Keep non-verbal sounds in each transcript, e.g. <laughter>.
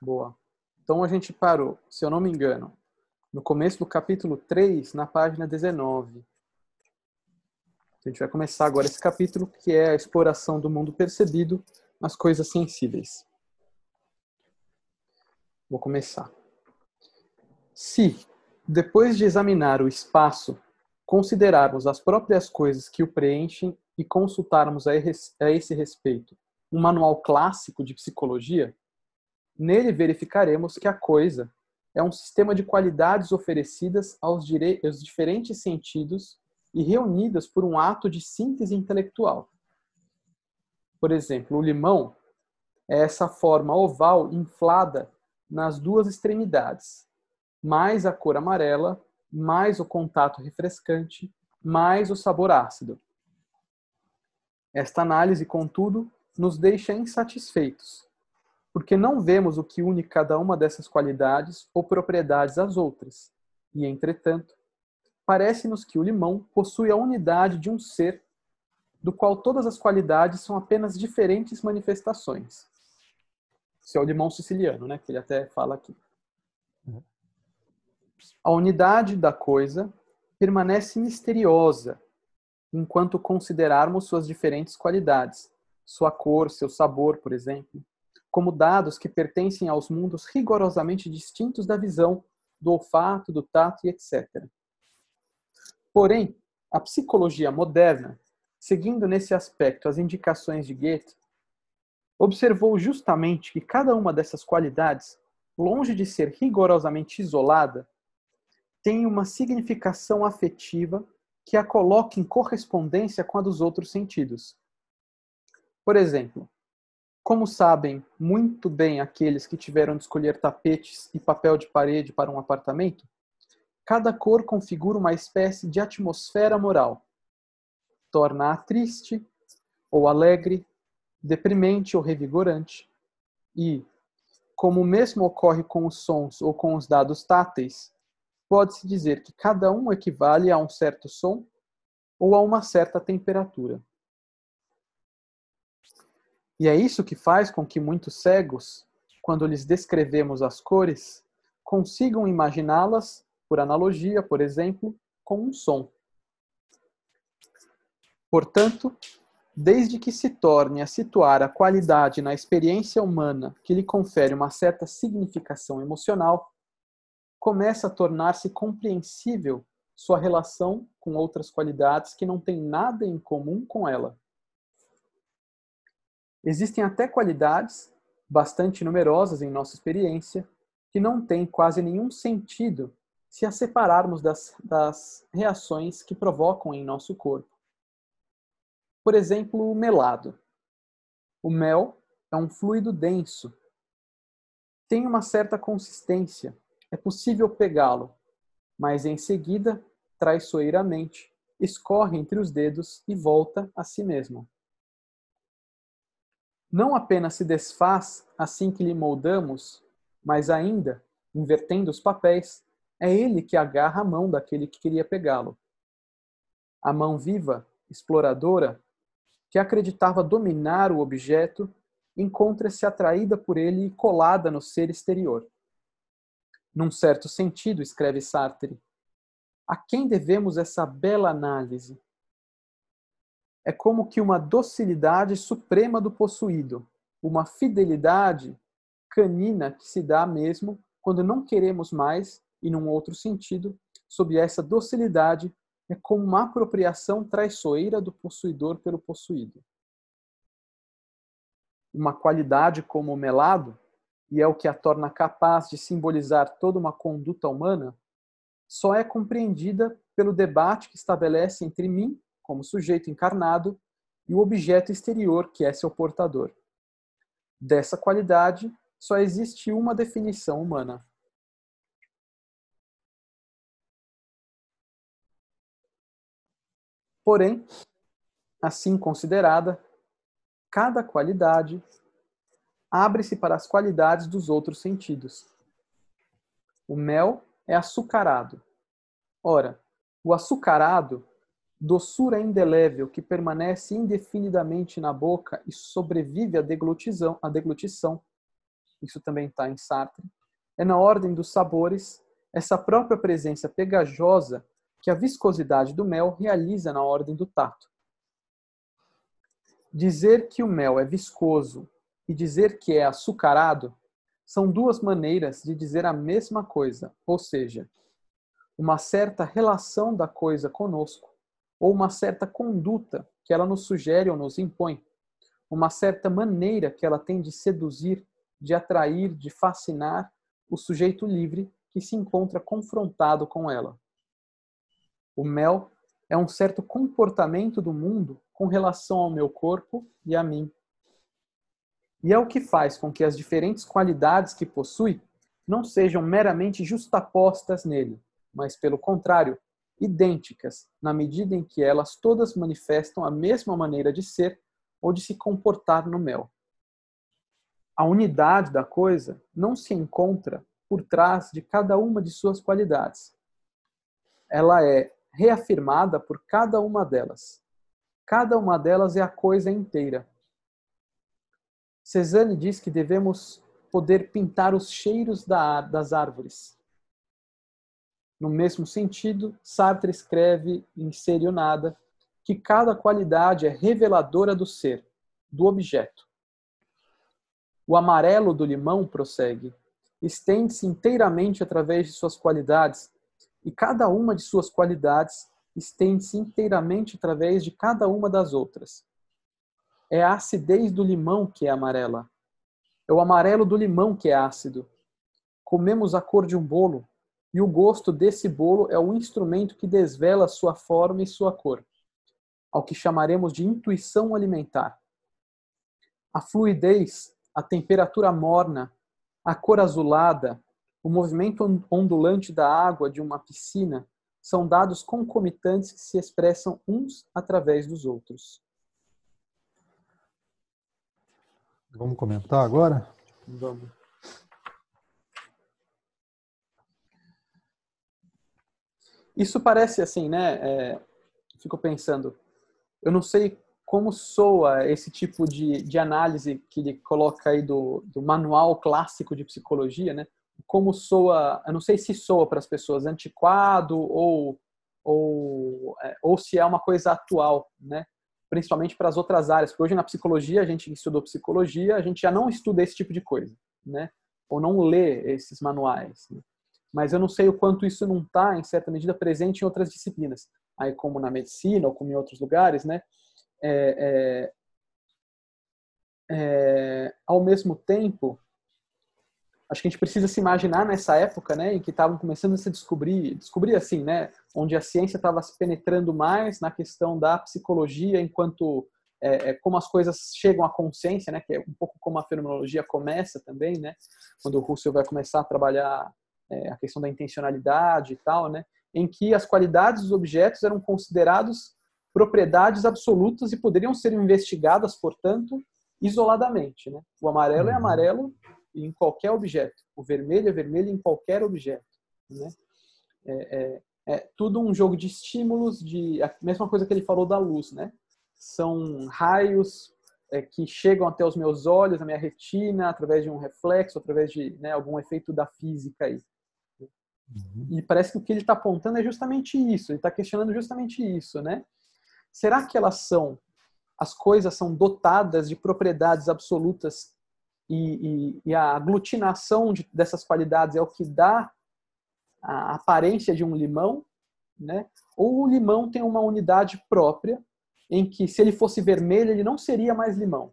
Boa. Então a gente parou, se eu não me engano, no começo do capítulo 3, na página 19. A gente vai começar agora esse capítulo, que é a exploração do mundo percebido nas coisas sensíveis. Vou começar. Se, depois de examinar o espaço, considerarmos as próprias coisas que o preenchem e consultarmos a esse respeito um manual clássico de psicologia, nele verificaremos que a coisa é um sistema de qualidades oferecidas aos, aos diferentes sentidos e reunidas por um ato de síntese intelectual. Por exemplo, o limão é essa forma oval inflada nas duas extremidades, mais a cor amarela, mais o contato refrescante, mais o sabor ácido. Esta análise, contudo, nos deixa insatisfeitos, porque não vemos o que une cada uma dessas qualidades ou propriedades às outras, e, entretanto, parece-nos que o limão possui a unidade de um ser do qual todas as qualidades são apenas diferentes manifestações. Esse é o limão siciliano, né, que ele até fala aqui. Uhum. A unidade da coisa permanece misteriosa enquanto considerarmos suas diferentes qualidades, sua cor, seu sabor, por exemplo, como dados que pertencem aos mundos rigorosamente distintos da visão, do olfato, do tato e etc. Porém, a psicologia moderna, seguindo nesse aspecto as indicações de Goethe, observou justamente que cada uma dessas qualidades, longe de ser rigorosamente isolada, tem uma significação afetiva que a coloca em correspondência com a dos outros sentidos. Por exemplo, como sabem muito bem aqueles que tiveram de escolher tapetes e papel de parede para um apartamento, cada cor configura uma espécie de atmosfera moral. Torna-a triste ou alegre, deprimente ou revigorante. E, como o mesmo ocorre com os sons ou com os dados táteis, pode-se dizer que cada um equivale a um certo som ou a uma certa temperatura. E é isso que faz com que muitos cegos, quando lhes descrevemos as cores, consigam imaginá-las, por analogia, por exemplo, com um som. Portanto, desde que se torne a situar a qualidade na experiência humana que lhe confere uma certa significação emocional, começa a tornar-se compreensível sua relação com outras qualidades que não têm nada em comum com ela. Existem até qualidades, bastante numerosas em nossa experiência, que não têm quase nenhum sentido se as separarmos das, das reações que provocam em nosso corpo. Por exemplo, o melado. O mel é um fluido denso. Tem uma certa consistência. É possível pegá-lo, mas em seguida, traiçoeiramente, escorre entre os dedos e volta a si mesmo. Não apenas se desfaz assim que lhe moldamos, mas ainda, invertendo os papéis, é ele que agarra a mão daquele que queria pegá-lo. A mão viva, exploradora, que acreditava dominar o objeto, encontra-se atraída por ele e colada no ser exterior. Num certo sentido, escreve Sartre, a quem devemos essa bela análise? É como que uma docilidade suprema do possuído, uma fidelidade canina que se dá mesmo quando não queremos mais, e num outro sentido, sob essa docilidade é como uma apropriação traiçoeira do possuidor pelo possuído. Uma qualidade como o melado, e é o que a torna capaz de simbolizar toda uma conduta humana, só é compreendida pelo debate que estabelece entre mim, como sujeito encarnado, e o objeto exterior, que é seu portador. Dessa qualidade, só existe uma definição humana: Porém, assim considerada, cada qualidade abre-se para as qualidades dos outros sentidos. O mel é açucarado. Ora, o açucarado, doçura indelével que permanece indefinidamente na boca e sobrevive à deglutição, à deglutição isso também está em Sartre, é na ordem dos sabores, essa própria presença pegajosa que a viscosidade do mel realiza na ordem do tato. Dizer que o mel é viscoso e dizer que é açucarado são duas maneiras de dizer a mesma coisa, ou seja, uma certa relação da coisa conosco ou uma certa conduta que ela nos sugere ou nos impõe, uma certa maneira que ela tem de seduzir, de atrair, de fascinar o sujeito livre que se encontra confrontado com ela. O mel é um certo comportamento do mundo com relação ao meu corpo e a mim. E é o que faz com que as diferentes qualidades que possui não sejam meramente justapostas nele, mas, pelo contrário, idênticas, na medida em que elas todas manifestam a mesma maneira de ser ou de se comportar no mel. A unidade da coisa não se encontra por trás de cada uma de suas qualidades. Ela é reafirmada por cada uma delas. Cada uma delas é a coisa inteira. Cezanne diz que devemos poder pintar os cheiros das árvores. No mesmo sentido, Sartre escreve em Ser e o Nada que cada qualidade é reveladora do ser, do objeto. O amarelo do limão, prossegue, estende-se inteiramente através de suas qualidades, e cada uma de suas qualidades estende-se inteiramente através de cada uma das outras. É a acidez do limão que é amarela. É o amarelo do limão que é ácido. Comemos a cor de um bolo, e o gosto desse bolo é o instrumento que desvela sua forma e sua cor, ao que chamaremos de intuição alimentar. A fluidez, a temperatura morna, a cor azulada, o movimento ondulante da água de uma piscina são dados concomitantes que se expressam uns através dos outros. Vamos comentar agora? Vamos. Isso parece assim, né? É, fico pensando, eu não sei como soa esse tipo de, de análise que ele coloca aí do, do manual clássico de psicologia, né? Como soa, eu não sei se soa para as pessoas antiquado ou, ou, é, ou se é uma coisa atual, né? Principalmente para as outras áreas, porque hoje na psicologia, a gente estudou psicologia, a gente já não estuda esse tipo de coisa, né? Ou não lê esses manuais. Né? Mas eu não sei o quanto isso não está, em certa medida, presente em outras disciplinas. Aí, como na medicina ou como em outros lugares, né? é, é, é, ao mesmo tempo, acho que a gente precisa se imaginar nessa época, né, em que estavam começando a se descobrir, descobrir assim, né, onde a ciência estava se penetrando mais na questão da psicologia, enquanto é, é, como as coisas chegam à consciência, né, que é um pouco como a fenomenologia começa também, né, quando o Russell vai começar a trabalhar é, a questão da intencionalidade e tal, né, em que as qualidades dos objetos eram considerados propriedades absolutas e poderiam ser investigadas, portanto, isoladamente. Né? O amarelo é uhum. amarelo em qualquer objeto, o vermelho é vermelho em qualquer objeto. Né? É, é, é tudo um jogo de estímulos, de a mesma coisa que ele falou da luz, né? São raios é, que chegam até os meus olhos, a minha retina, através de um reflexo, através de né, algum efeito da física aí. Uhum. E parece que o que ele está apontando é justamente isso. Ele está questionando justamente isso, né? Será que elas são, as coisas são dotadas de propriedades absolutas e, e, e a aglutinação de, dessas qualidades é o que dá a aparência de um limão, né? Ou o limão tem uma unidade própria em que se ele fosse vermelho ele não seria mais limão.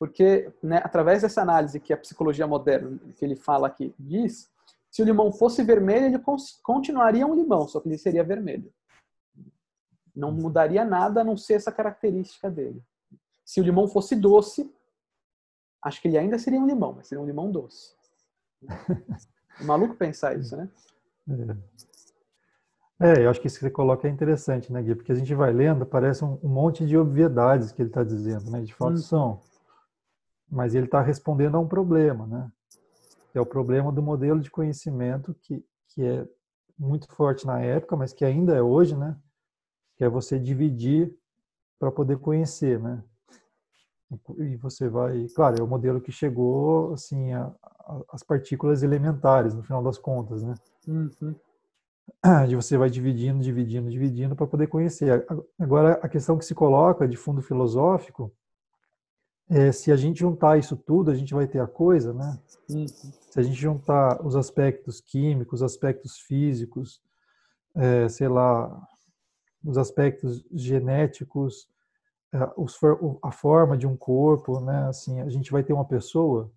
Porque, né, através dessa análise que a psicologia moderna, que ele fala aqui, diz, se o limão fosse vermelho, ele continuaria um limão, só que ele seria vermelho. Não mudaria nada a não ser essa característica dele. Se o limão fosse doce, acho que ele ainda seria um limão, mas seria um limão doce. É maluco pensar isso, né? É. é. eu acho que isso que você coloca é interessante, né, Gui? Porque a gente vai lendo, parece um, monte de obviedades que ele está dizendo, né? De fato hum. são. Mas ele está respondendo a um problema, né? é o problema do modelo de conhecimento que, que é muito forte na época, mas que ainda é hoje, né? que é você dividir para poder conhecer, né? E você vai, claro, é o modelo que chegou assim a, a, as partículas elementares no final das contas, né? Uhum. <clears throat> De você vai dividindo, dividindo, dividindo para poder conhecer. Agora a questão que se coloca de fundo filosófico é se a gente juntar isso tudo, a gente vai ter a coisa, né? Se a gente juntar os aspectos químicos, os aspectos físicos, é, sei lá, os aspectos genéticos, é, a forma de um corpo, né? Assim, a gente vai ter uma pessoa,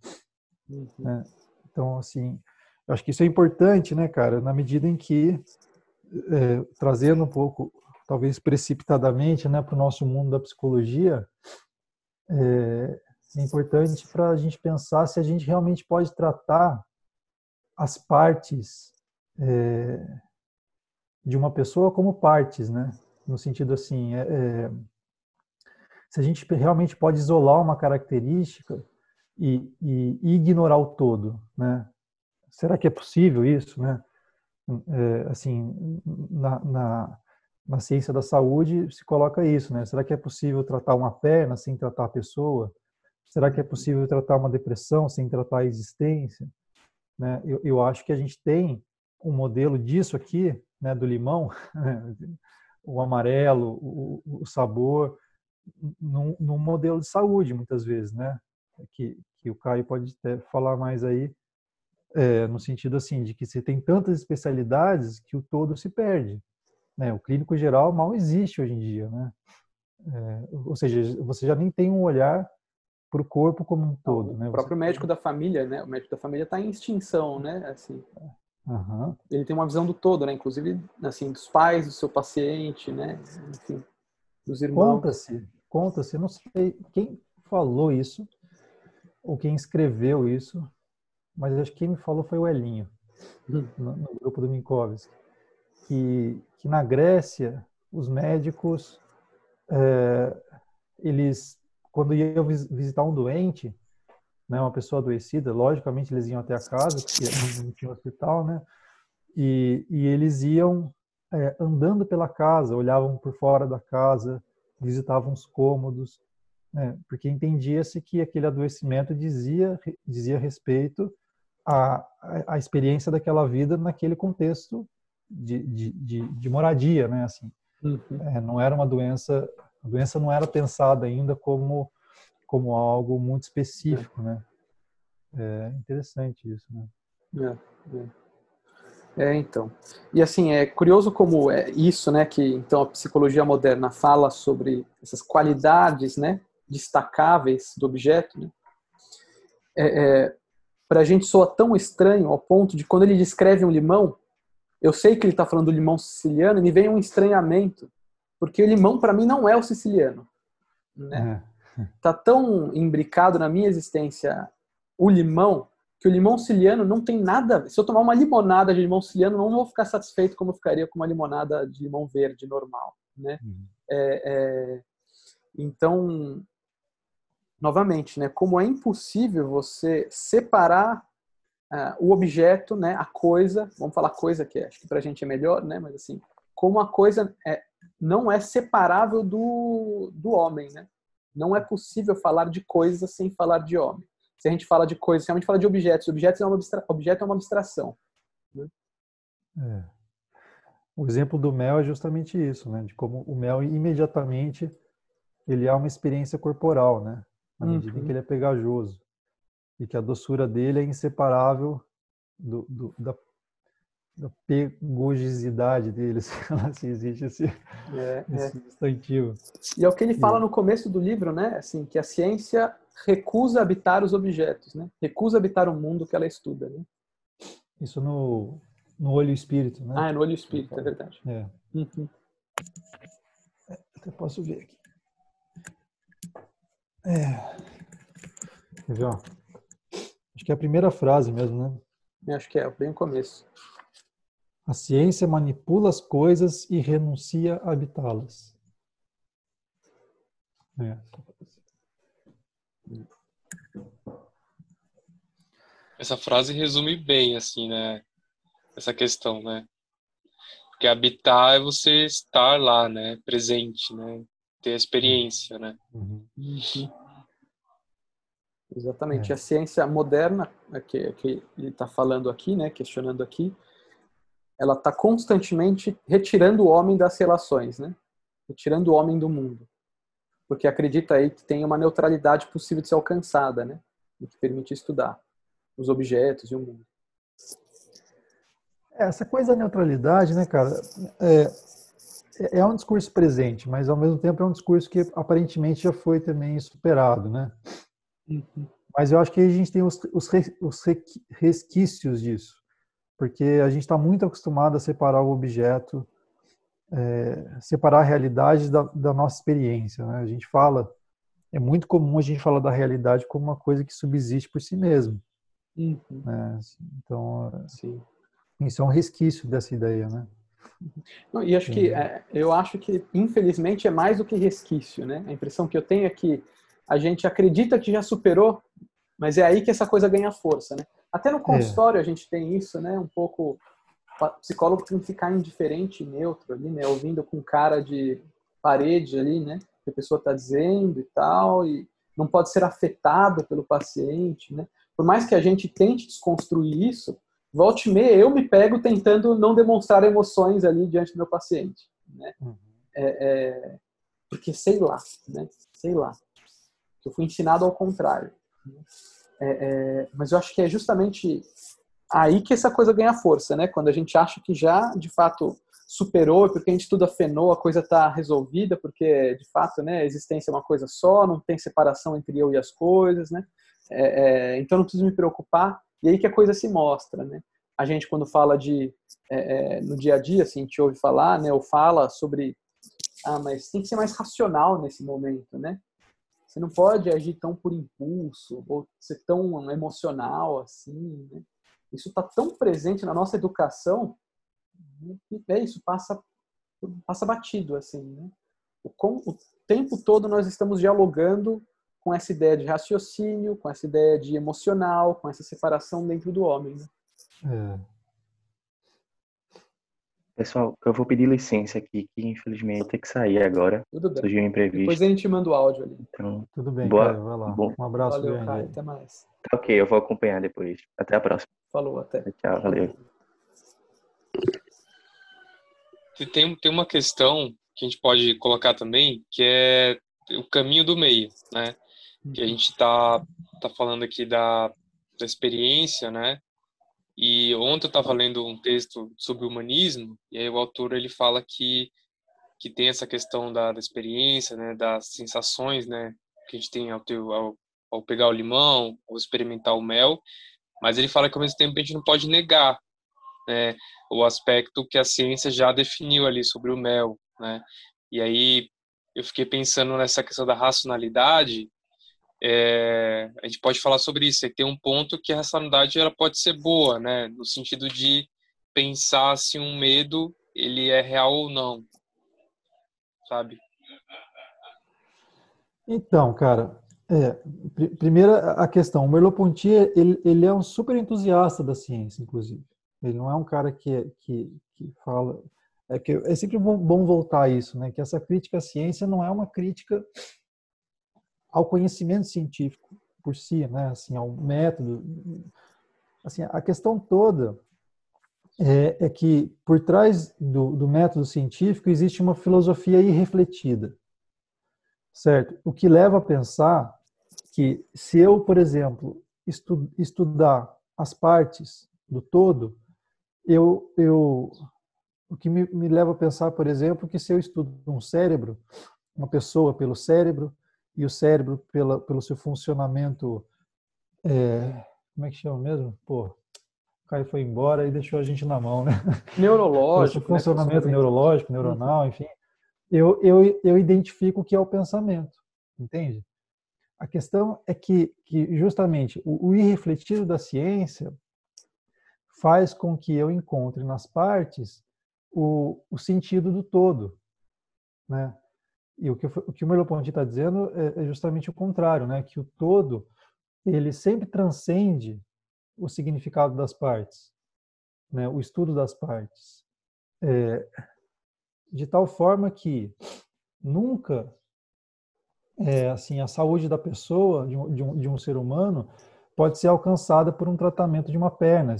uhum. né? Então, assim, acho que isso é importante, né, cara? Na medida em que é, trazendo um pouco, talvez precipitadamente, né, para o nosso mundo da psicologia, é, é importante para a gente pensar se a gente realmente pode tratar as partes é, de uma pessoa como partes, né? No sentido assim, é, é, se a gente realmente pode isolar uma característica e, e, ignorar o todo, né? Será que é possível isso, né? É, assim, na, na, na, ciência da saúde se coloca isso, né? Será que é possível tratar uma perna sem tratar a pessoa? Será que é possível tratar uma depressão sem tratar a existência? Né? Eu, eu acho que a gente tem um modelo disso aqui né, do limão, <laughs> o amarelo, o, o sabor, num, num, modelo de saúde, muitas vezes, né? Que, que o Caio pode até falar mais aí, é, no sentido assim, de que você tem tantas especialidades que o todo se perde. Né? O clínico geral mal existe hoje em dia, né? É, ou seja, você já nem tem um olhar para o corpo como um todo, o né? O próprio você... médico da família, né? O médico da família está em extinção, né? Assim, Uhum. Ele tem uma visão do todo, né? Inclusive, assim, dos pais do seu paciente, né? Enfim, dos irmãos. Conta-se, conta-se, não sei quem falou isso ou quem escreveu isso, mas acho que quem me falou foi o Elinho, uhum. no, no, grupo do Minkovski, que, que na Grécia os médicos, é, eles, quando iam visitar um doente, né, uma pessoa adoecida, logicamente eles iam até a casa, porque não tinha hospital, né? E, e eles iam é, andando pela casa, olhavam por fora da casa, visitavam os cômodos, né? porque entendia-se que aquele adoecimento dizia, dizia respeito à, à experiência daquela vida naquele contexto de, de, de, de moradia, né? Assim, uhum. é, não era uma doença, a doença não era pensada ainda como como algo muito específico, né? É interessante isso, né? É, é. é, então. E assim, é curioso como é isso, né, que então a psicologia moderna fala sobre essas qualidades, né, destacáveis do objeto, né? É, é, para a gente soa tão estranho ao ponto de quando ele descreve um limão, eu sei que ele está falando do limão siciliano e me vem um estranhamento, porque o limão para mim não é o siciliano, né? É tá tão imbricado na minha existência o limão que o limão siciliano não tem nada. Se eu tomar uma limonada de limão siciliano, não vou ficar satisfeito como eu ficaria com uma limonada de limão verde normal, né? Uhum. É, é, então, novamente, né? Como é impossível você separar uh, o objeto, né? A coisa, vamos falar coisa que acho que para a gente é melhor, né? Mas assim, como a coisa é, não é separável do, do homem, né? Não é possível falar de coisa sem falar de homem. Se a gente fala de coisas, se a gente fala de objetos, objetos é uma abstra... objeto é uma abstração. Né? É. O exemplo do mel é justamente isso, né? De como o mel imediatamente ele é uma experiência corporal, né? Na medida uhum. em que ele é pegajoso e que a doçura dele é inseparável do, do, da da pegogicidade deles, <laughs> se existe esse, é, esse é. substantivo. E é o que ele fala no começo do livro, né? Assim, que a ciência recusa habitar os objetos, né? Recusa habitar o mundo que ela estuda, né? Isso no, no olho espírito, né? Ah, é no olho espírito, é verdade. É. Uhum. é até posso ver aqui. É. Quer ver, ó? Acho que é a primeira frase mesmo, né? Acho que é, bem o começo. A ciência manipula as coisas e renuncia a habitá-las. É. Essa frase resume bem, assim, né? Essa questão, né? Porque habitar é você estar lá, né? Presente, né? Ter a experiência, né? Uhum. Exatamente. É. A ciência moderna, é que, que ele está falando aqui, né, questionando aqui, ela está constantemente retirando o homem das relações, né? Retirando o homem do mundo. Porque acredita aí que tem uma neutralidade possível de ser alcançada, né? E que permite estudar os objetos e o mundo. É, essa coisa da neutralidade, né, cara, é, é um discurso presente, mas ao mesmo tempo é um discurso que aparentemente já foi também superado, né? Uhum. Mas eu acho que a gente tem os, os, os resquícios disso, porque a gente está muito acostumado a separar o objeto, é, separar a realidade da, da nossa experiência. Né? A gente fala, é muito comum a gente falar da realidade como uma coisa que subsiste por si mesmo. Uhum. Né? Então, Sim. isso é um resquício dessa ideia, né? Não, e acho que é, eu acho que infelizmente é mais do que resquício, né? A impressão que eu tenho é que a gente acredita que já superou, mas é aí que essa coisa ganha força, né? Até no consultório é. a gente tem isso, né? Um pouco o psicólogo tem que ficar indiferente, neutro ali, né? Ouvindo com cara de parede ali, né? Que a pessoa está dizendo e tal, e não pode ser afetado pelo paciente, né? Por mais que a gente tente desconstruir isso, volte e meia eu me pego tentando não demonstrar emoções ali diante do meu paciente, né? Uhum. É, é, porque sei lá, né? Sei lá. Eu fui ensinado ao contrário. É, é, mas eu acho que é justamente aí que essa coisa ganha força, né? Quando a gente acha que já, de fato, superou, porque a gente estuda fenô, a coisa está resolvida, porque, de fato, né, a existência é uma coisa só, não tem separação entre eu e as coisas, né? É, é, então não preciso me preocupar. E aí que a coisa se mostra, né? A gente, quando fala de, é, é, no dia a dia, assim, a gente ouve falar, né, ou fala sobre, ah, mas tem que ser mais racional nesse momento, né? Você não pode agir tão por impulso ou ser tão emocional assim. Né? Isso está tão presente na nossa educação que é isso passa passa batido assim. Né? O, com, o tempo todo nós estamos dialogando com essa ideia de raciocínio, com essa ideia de emocional, com essa separação dentro do homem. Né? É. Pessoal, eu vou pedir licença aqui, que infelizmente tem que sair agora. Tudo bem. Surgiu um imprevisto. Depois a gente manda o áudio ali. Então, Tudo bem, boa, Caio, vai lá. Bom. Um abraço Valeu, grande. Caio, até mais. Tá ok, eu vou acompanhar depois. Até a próxima. Falou, até. Tchau, valeu. Tem, tem uma questão que a gente pode colocar também, que é o caminho do meio, né? Que a gente tá, tá falando aqui da, da experiência, né? E ontem eu estava lendo um texto sobre humanismo e aí o autor ele fala que que tem essa questão da, da experiência, né, das sensações, né, que a gente tem ao, ter, ao, ao pegar o limão, ou experimentar o mel, mas ele fala que ao mesmo tempo a gente não pode negar, né, o aspecto que a ciência já definiu ali sobre o mel, né? E aí eu fiquei pensando nessa questão da racionalidade é, a gente pode falar sobre isso. E tem um ponto que a racionalidade ela pode ser boa, né? No sentido de pensar se um medo ele é real ou não, sabe? Então, cara, é, pr primeira a questão, o Merleau-Ponty ele, ele é um super entusiasta da ciência, inclusive. Ele não é um cara que, que, que fala é que é sempre bom, bom voltar a isso, né? Que essa crítica à ciência não é uma crítica ao conhecimento científico por si, né? Assim, ao método. Assim, a questão toda é, é que por trás do, do, método científico existe uma filosofia irrefletida, certo? O que leva a pensar que se eu, por exemplo, estu, estudar as partes do todo, eu, eu o que me, me leva a pensar, por exemplo, que se eu estudo um cérebro, uma pessoa pelo cérebro, e o cérebro pela, pelo seu funcionamento, é, como é que chama mesmo? Pô, o Caio foi embora e deixou a gente na mão, né? Neurológico. Né? funcionamento né? neurológico, neuronal, enfim. Eu, eu, eu identifico o que é o pensamento, entende? A questão é que, que justamente o, o irrefletido da ciência faz com que eu encontre nas partes o, o sentido do todo, né? E o que o, que o Merleau-Ponty está dizendo é, é justamente o contrário, né? Que o todo ele sempre transcende o significado das partes, né? O estudo das partes, é, de tal forma que nunca é, assim, a saúde da pessoa, de um, de, um, de um ser humano, pode ser alcançada por um tratamento de uma perna,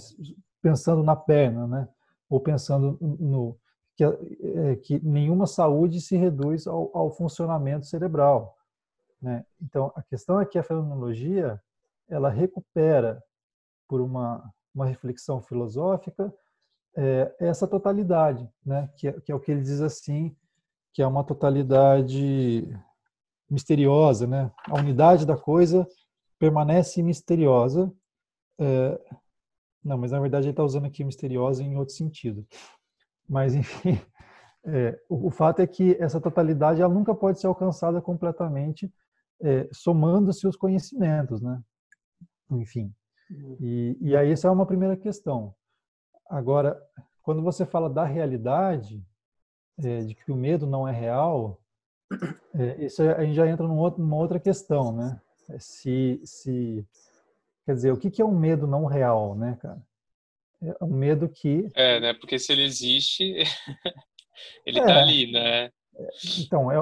pensando na perna, né? Ou pensando no que, é, que nenhuma saúde se reduz ao, ao funcionamento cerebral, né? Então, a questão é que a fenomenologia ela recupera por uma uma reflexão filosófica é, essa totalidade, né? Que é, que é o que ele diz assim, que é uma totalidade misteriosa, né? A unidade da coisa permanece misteriosa. É, não, mas na verdade ele está usando aqui misteriosa em outro sentido. Mas <laughs> enfim, é, o, o, fato é que essa totalidade ela nunca pode ser alcançada completamente é, somando-se os conhecimentos, né? Enfim. E, e aí essa é uma primeira questão. Agora, quando você fala da realidade, é, de que o medo não é real, é, isso a gente já entra num outro, numa outra questão, né? É se, se, quer dizer, o que, que é um medo não real, né, cara? É um medo que... É, né? Porque se ele existe, <laughs> ele é, tá ali, né? Então, é,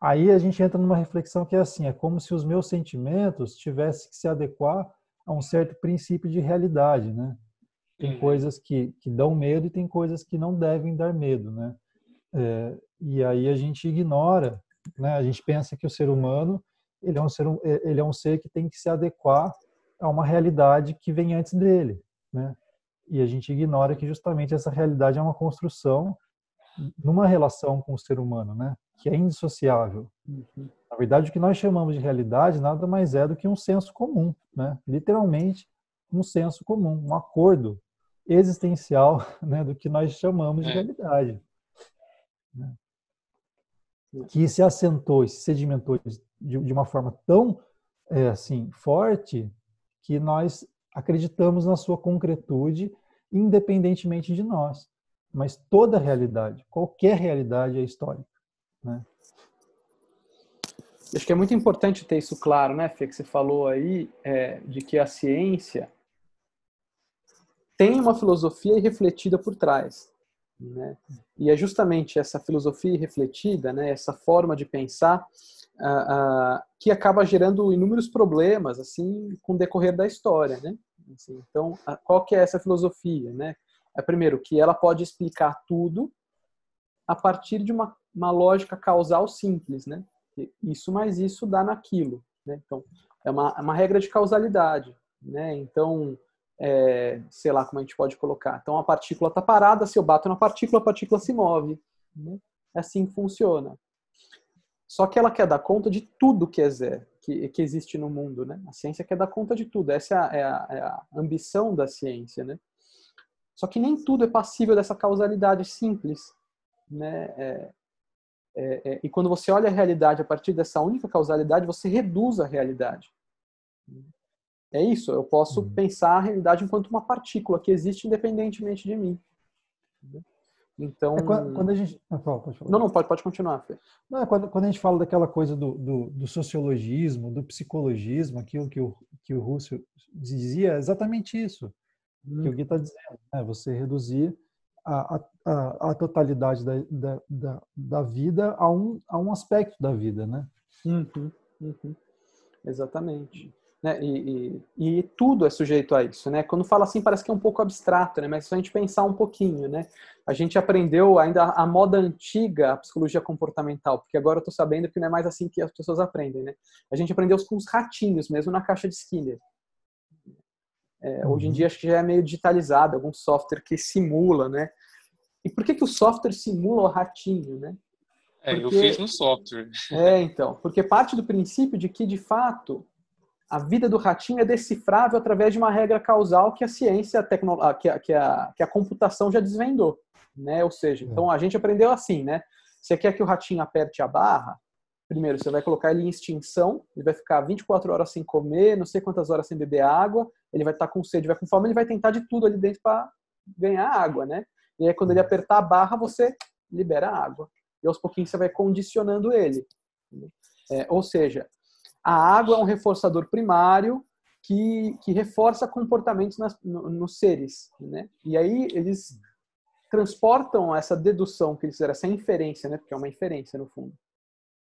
aí a gente entra numa reflexão que é assim, é como se os meus sentimentos tivessem que se adequar a um certo princípio de realidade, né? Tem uhum. coisas que, que dão medo e tem coisas que não devem dar medo, né? É, e aí a gente ignora, né? A gente pensa que o ser humano ele é um ser ele é um ser que tem que se adequar a uma realidade que vem antes dele, né? E a gente ignora que justamente essa realidade é uma construção numa relação com o ser humano, né? Que é indissociável. Uhum. Na verdade, o que nós chamamos de realidade nada mais é do que um senso comum, né? Literalmente um senso comum, um acordo existencial, <laughs> né, do que nós chamamos de é. realidade. Né? Que se assentou, se sedimentou de, de uma forma tão é, assim forte que nós acreditamos na sua concretude, independentemente de nós. Mas toda realidade, qualquer realidade é histórica. Né? Acho que é muito importante ter isso claro, né, Fê, que você falou aí, é, de que a ciência tem uma filosofia refletida por trás. Né? E é justamente essa filosofia refletida, né, essa forma de pensar, que acaba gerando inúmeros problemas assim com o decorrer da história. Né? Assim, então, uh, qual que é essa filosofia? Né? É, primeiro, que ela pode explicar tudo a partir de uma, uma lógica causal simples. Né? Isso mais isso dá naquilo. Né? Então, é uma, é uma regra de causalidade. Né? Então, é, sei lá como a gente pode colocar. Então a partícula está parada, se eu bato na partícula, a partícula se move. Né? É assim que funciona. Só que ela quer dar conta de tudo que, é, que, que existe no mundo. Né? A ciência quer dar conta de tudo. Essa é a, é a, é a ambição da ciência. Né? Só que nem tudo é passível dessa causalidade simples. Né? É, é, é, e quando você olha a realidade a partir dessa única causalidade, você reduz a realidade. É isso, eu posso uhum. pensar a realidade enquanto uma partícula que existe independentemente de mim. Então. É quando, a gente. Ah, não, não, pode, pode continuar, Fê. Não, é quando, quando a gente fala daquela coisa do, do, do, sociologismo, do psicologismo, aquilo que o, que o Russell dizia, é exatamente isso hum. que o Gui está dizendo. Né? Você reduzir a, a, a totalidade da, da, da, da, vida a um, a um aspecto da vida, né? Uhum, uhum. Exatamente. Né? E, e, e, tudo é sujeito a isso, né? Quando fala assim parece que é um pouco abstrato, né? Mas se a gente pensar um pouquinho, né? A gente aprendeu ainda a moda antiga, a psicologia comportamental, porque agora eu estou sabendo que não é mais assim que as pessoas aprendem, né? A gente aprendeu com os ratinhos, mesmo na caixa de Skinner. É, hoje em uhum. dia acho que já é meio digitalizado, algum software que simula, né? E por que que o software simula o ratinho, né? Porque, é, eu fiz no software. É, então, porque parte do princípio de que de fato a vida do ratinho é decifrável através de uma regra causal que a ciência, a tecno... que, a, que, a, que a computação já desvendou. Né? Ou seja, então a gente aprendeu assim, né? Você quer que o ratinho aperte a barra? Primeiro, você vai colocar ele em extinção, ele vai ficar 24 horas sem comer, não sei quantas horas sem beber água, ele vai estar com sede, vai com fome, ele vai tentar de tudo ali dentro para ganhar água, né? E aí, quando ele apertar a barra, você libera a água. E aos pouquinhos você vai condicionando ele. É, ou seja, a água é um reforçador primário que, que reforça comportamentos nas, no, nos seres. Né? E aí eles transportam essa dedução que eles fizeram, essa inferência, né? porque é uma inferência no fundo,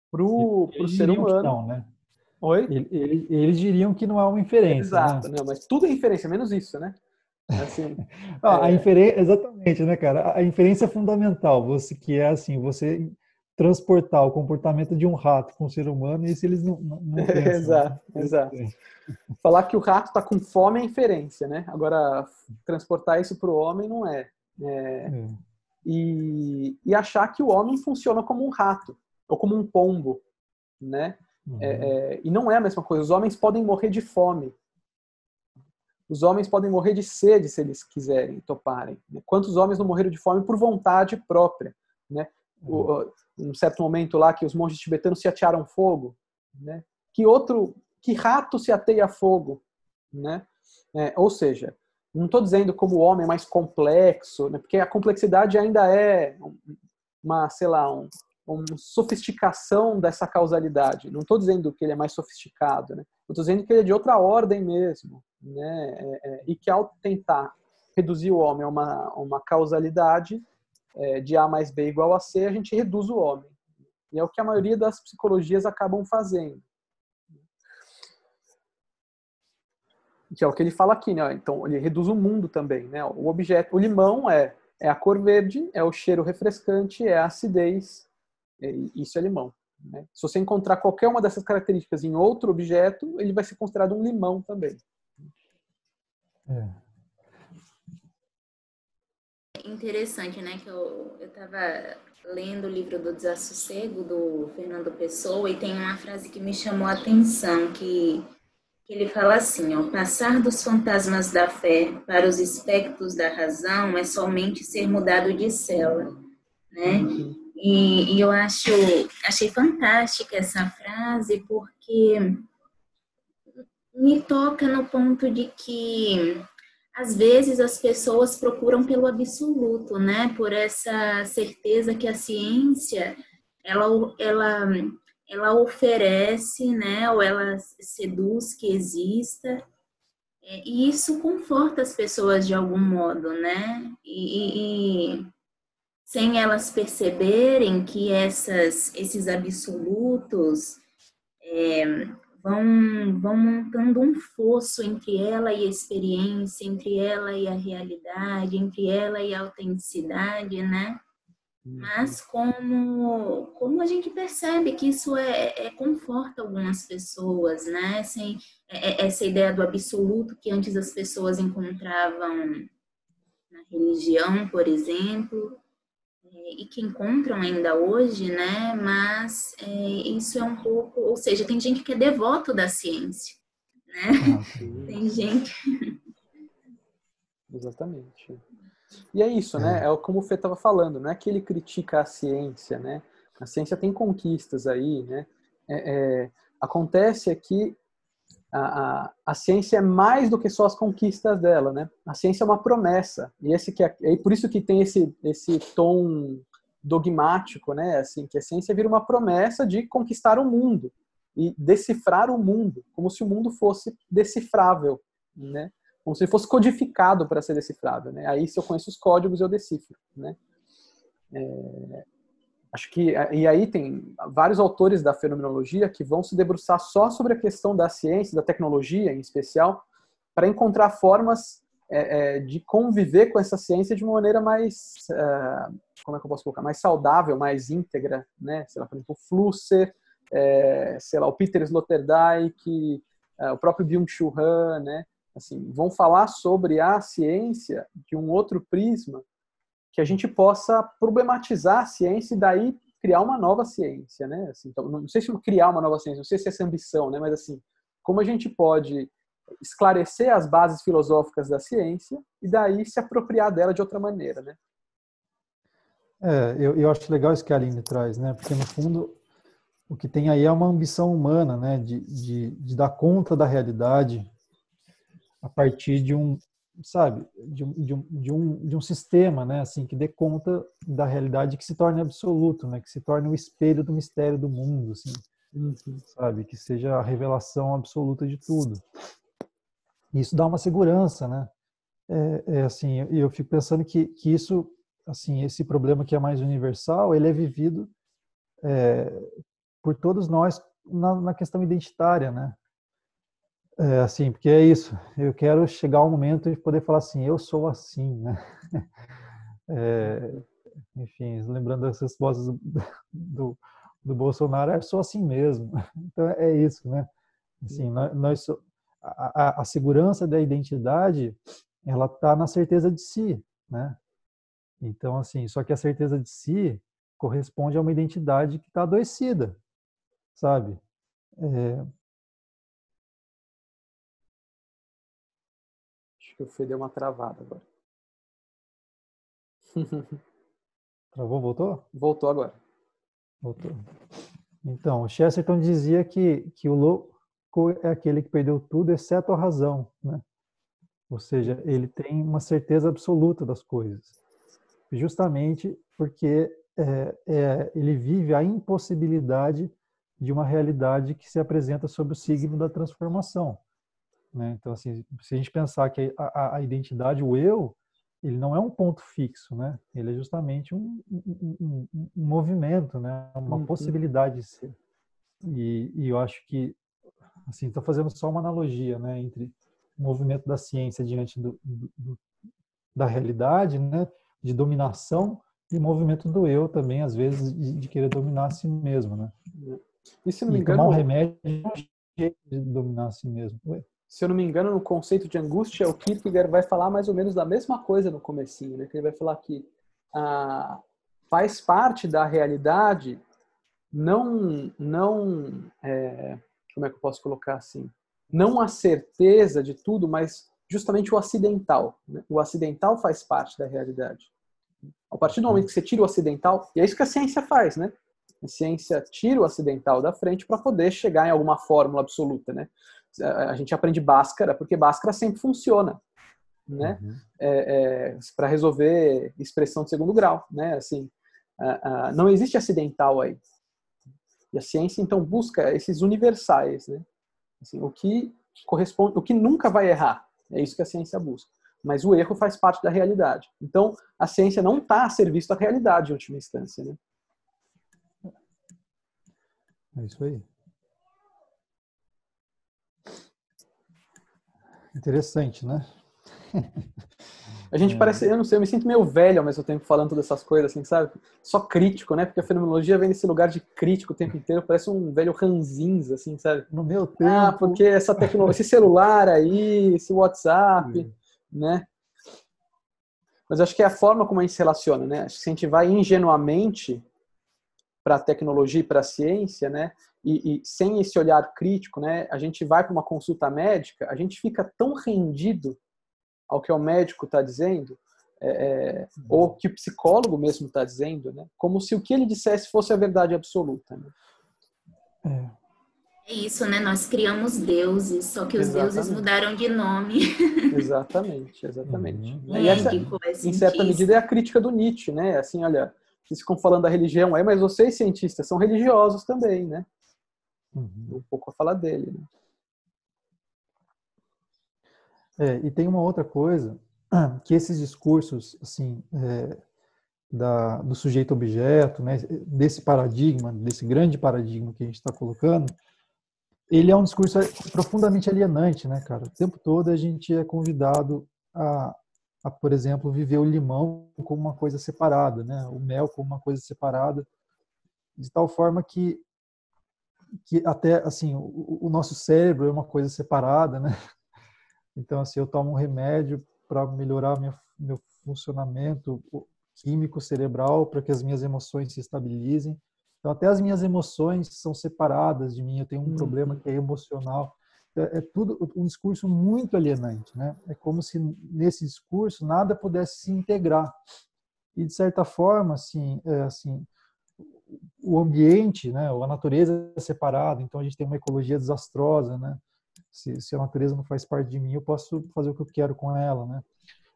pro, pro ser humano. Não, né? Oi? Eles, eles, diriam que não há uma inferência. Exato, né? não, mas tudo é inferência, menos isso, né? Assim, <laughs> ah, é... A inferência, exatamente, né, cara? A inferência é fundamental, você que é assim, você transportar o comportamento de um rato com o ser humano, isso eles não, não, não <laughs> pensam. Né? exato, exato. Falar que o rato está com fome é inferência, né? Agora, transportar isso para o homem não é. é... é. E, e achar que o homem funciona como um rato ou como um pombo, né? Uhum. É, é, e não é a mesma coisa. Os homens podem morrer de fome. Os homens podem morrer de sede se eles quiserem, toparem. Quantos homens não morreram de fome por vontade própria, né? Uhum. Um certo momento lá que os monges tibetanos se atearam fogo, né? Que outro, que rato se ateia fogo, né? É, ou seja, não estou dizendo como o homem é mais complexo, né? porque a complexidade ainda é uma, sei lá, um, uma sofisticação dessa causalidade. Não estou dizendo que ele é mais sofisticado, né? Estou dizendo que ele é de outra ordem mesmo, né? É, é, e que ao tentar reduzir o homem a uma, uma causalidade é, de A mais B igual a C, a gente reduz o homem. E é o que a maioria das psicologias acabam fazendo. Que é o que ele fala aqui, né? Então, ele reduz o mundo também, né? O objeto, o limão é, é a cor verde, é o cheiro refrescante, é a acidez, isso é limão. Né? Se você encontrar qualquer uma dessas características em outro objeto, ele vai ser considerado um limão também. É. Interessante, né? Que eu estava lendo o livro do Desassossego, do Fernando Pessoa, e tem uma frase que me chamou a atenção, que, que ele fala assim, ó, passar dos fantasmas da fé para os espectros da razão é somente ser mudado de cela, né? E, e eu acho, achei fantástica essa frase porque me toca no ponto de que às vezes as pessoas procuram pelo absoluto, né? Por essa certeza que a ciência ela, ela, ela oferece, né? Ou ela seduz que exista. É, e isso conforta as pessoas de algum modo, né? E, e, sem elas perceberem que essas, esses absolutos é, vão, vão montando um fosso entre ela e a experiência, entre ela e a realidade, entre ela e a autenticidade, né? Uhum. Mas como, como a gente percebe que isso é, é conforta algumas pessoas, né? É essa ideia do absoluto que antes as pessoas encontravam na religião, por exemplo, e que encontram ainda hoje, né? Mas é, isso é um pouco, ou seja, tem gente que é devoto da ciência, né? Ah, <laughs> tem gente. Exatamente. E é isso, né? É como o Fê estava falando, não é que ele critica a ciência, né? A ciência tem conquistas aí, né? É, é, acontece aqui a, a, a, ciência é mais do que só as conquistas dela, né? A ciência é uma promessa e esse que é, é por isso que tem esse esse tom dogmático, né? Assim que a ciência vira uma promessa de conquistar o mundo e decifrar o mundo, como se o mundo fosse decifrável, né? Como se fosse codificado para ser decifrável, né? Aí se eu conheço os códigos eu decifro, né? É, Acho que e aí tem vários autores da fenomenologia que vão se debruçar só sobre a questão da ciência, da tecnologia em especial, para encontrar formas é, é, de conviver com essa ciência de uma maneira mais, é, como é que eu posso colocar, mais saudável, mais íntegra, né? Sei lá, por exemplo, o Flusser, sei lá, o Peter Sloterdijk, o próprio Byung-Chul Han, né? Assim, vão falar sobre a ciência de um outro prisma que a gente possa problematizar a ciência e daí criar uma nova ciência, né? Assim, então, não sei se criar uma nova ciência, não sei se é essa ambição, né? Mas assim, como a gente pode esclarecer as bases filosóficas da ciência e daí se apropriar dela de outra maneira, né? É, eu, eu acho legal isso que a Aline traz, né? Porque no fundo o que tem aí é uma ambição humana, né? De, de, de dar conta da realidade a partir de um, sabe, de, de, um, de, um, de um sistema, né, assim, que dê conta da realidade que se torne absoluto, né, que se torne o espelho do mistério do mundo, assim, uhum. sabe, que seja a revelação absoluta de tudo. Isso dá uma segurança, né? É, é assim, eu, eu fico pensando que, que isso, assim, esse problema que é mais universal, ele é vivido é, por todos nós na, na questão identitária, né? É, assim, porque é isso. Eu quero chegar ao momento de poder falar assim, eu sou assim, né? <laughs> É, enfim, lembrando essas vozes do, do, do Bolsonaro, eu sou assim mesmo. <laughs> Então é isso, né? Assim, nós, nós a, a, segurança da identidade, ela está na certeza de si, né? Então, assim, só que a certeza de si corresponde a uma identidade que está adoecida, sabe? É... que o Fê deu uma travada agora. <laughs> Travou, voltou? Voltou agora. Voltou. Então, o Chesterton dizia que, que o louco é aquele que perdeu tudo, exceto a razão, né? Ou seja, ele tem uma certeza absoluta das coisas, justamente porque é, é, ele vive a impossibilidade de uma realidade que se apresenta sob o signo da transformação. Né? Então, assim, se a gente pensar que a, a, identidade, o eu, ele não é um ponto fixo, né? Ele é justamente um, um, um, um movimento, né? Uma uhum. possibilidade de ser. E, e, eu acho que, assim, estou fazendo só uma analogia, né? Entre o movimento da ciência diante do, do, do, da realidade, né? De dominação e o movimento do eu também, às vezes, de, de querer dominar a si mesmo, né? E se não me engano... tomar um remédio é um jeito de dominar a si mesmo. Ué? Se eu não me engano, no conceito de angústia, o Kierkegaard vai falar mais ou menos da mesma coisa no comecinho, né? Que ele vai falar que ah, faz parte da realidade não, não é, como é que eu posso colocar assim? Não a certeza de tudo, mas justamente o acidental. Né? O acidental faz parte da realidade. A partir do momento que você tira o acidental, e é isso que a ciência faz, né? A ciência tira o acidental da frente para poder chegar em alguma fórmula absoluta, né? A gente aprende Bhaskara porque Bhaskara sempre funciona, né? Uhum. É, é, para resolver expressão de segundo grau, né? Assim, não existe acidental aí. E a ciência então busca esses universais, né? Assim, o que corresponde, o que nunca vai errar, é isso que a ciência busca. Mas o erro faz parte da realidade. Então, a ciência não está a serviço da realidade, em última instância, né? É isso aí. Interessante, né? <laughs> A gente é. parece, eu não sei, eu me sinto meio velho ao mesmo tempo falando todas essas coisas, assim, sabe? Só crítico, né? Porque a fenomenologia vem nesse lugar de crítico o tempo inteiro, parece um velho ranzinza, assim, sabe? No meu tempo. Ah, porque essa tecnologia, esse celular aí, esse WhatsApp, é. né? Mas acho que é a forma como a gente se relaciona, né? Acho que se a gente vai ingenuamente para a tecnologia e para a ciência, né? E, e, sem esse olhar crítico, né? A gente vai para uma consulta médica, a gente fica tão rendido ao que o médico está dizendo, é, é, ou que o psicólogo mesmo está dizendo, né? Como se o que ele dissesse fosse a verdade absoluta. Né? É. é isso, né? Nós criamos deuses, só que os exatamente. deuses mudaram de nome. <laughs> exatamente, exatamente. Uhum. E essa, em certa medida, é a crítica do Nietzsche, né? Assim, olha, vocês ficam falando da religião aí, mas vocês, cientistas, são religiosos também, né? Uhum. Um pouco a falar dele. Né? É, e tem uma outra coisa, <clears throat> que esses discursos, assim, é, da, do sujeito-objeto, né, desse paradigma, desse grande paradigma que a gente está colocando, ele é um discurso profundamente alienante, né, cara? O tempo todo a gente é convidado a, a, por exemplo, viver o limão como uma coisa separada, né? O mel como uma coisa separada, de tal forma que que até assim o, o nosso cérebro é uma coisa separada, né? Então assim eu tomo um remédio para melhorar minha, meu funcionamento químico cerebral para que as minhas emoções se estabilizem. Então até as minhas emoções são separadas de mim. Eu tenho um hum. problema que é emocional é, é tudo um discurso muito alienante, né? É como se nesse discurso nada pudesse se integrar e de certa forma, assim, é, assim, o ambiente, né? A natureza é separada, então a gente tem uma ecologia desastrosa, né? Se, se a natureza não faz parte de mim, eu posso fazer o que eu quero com ela, né?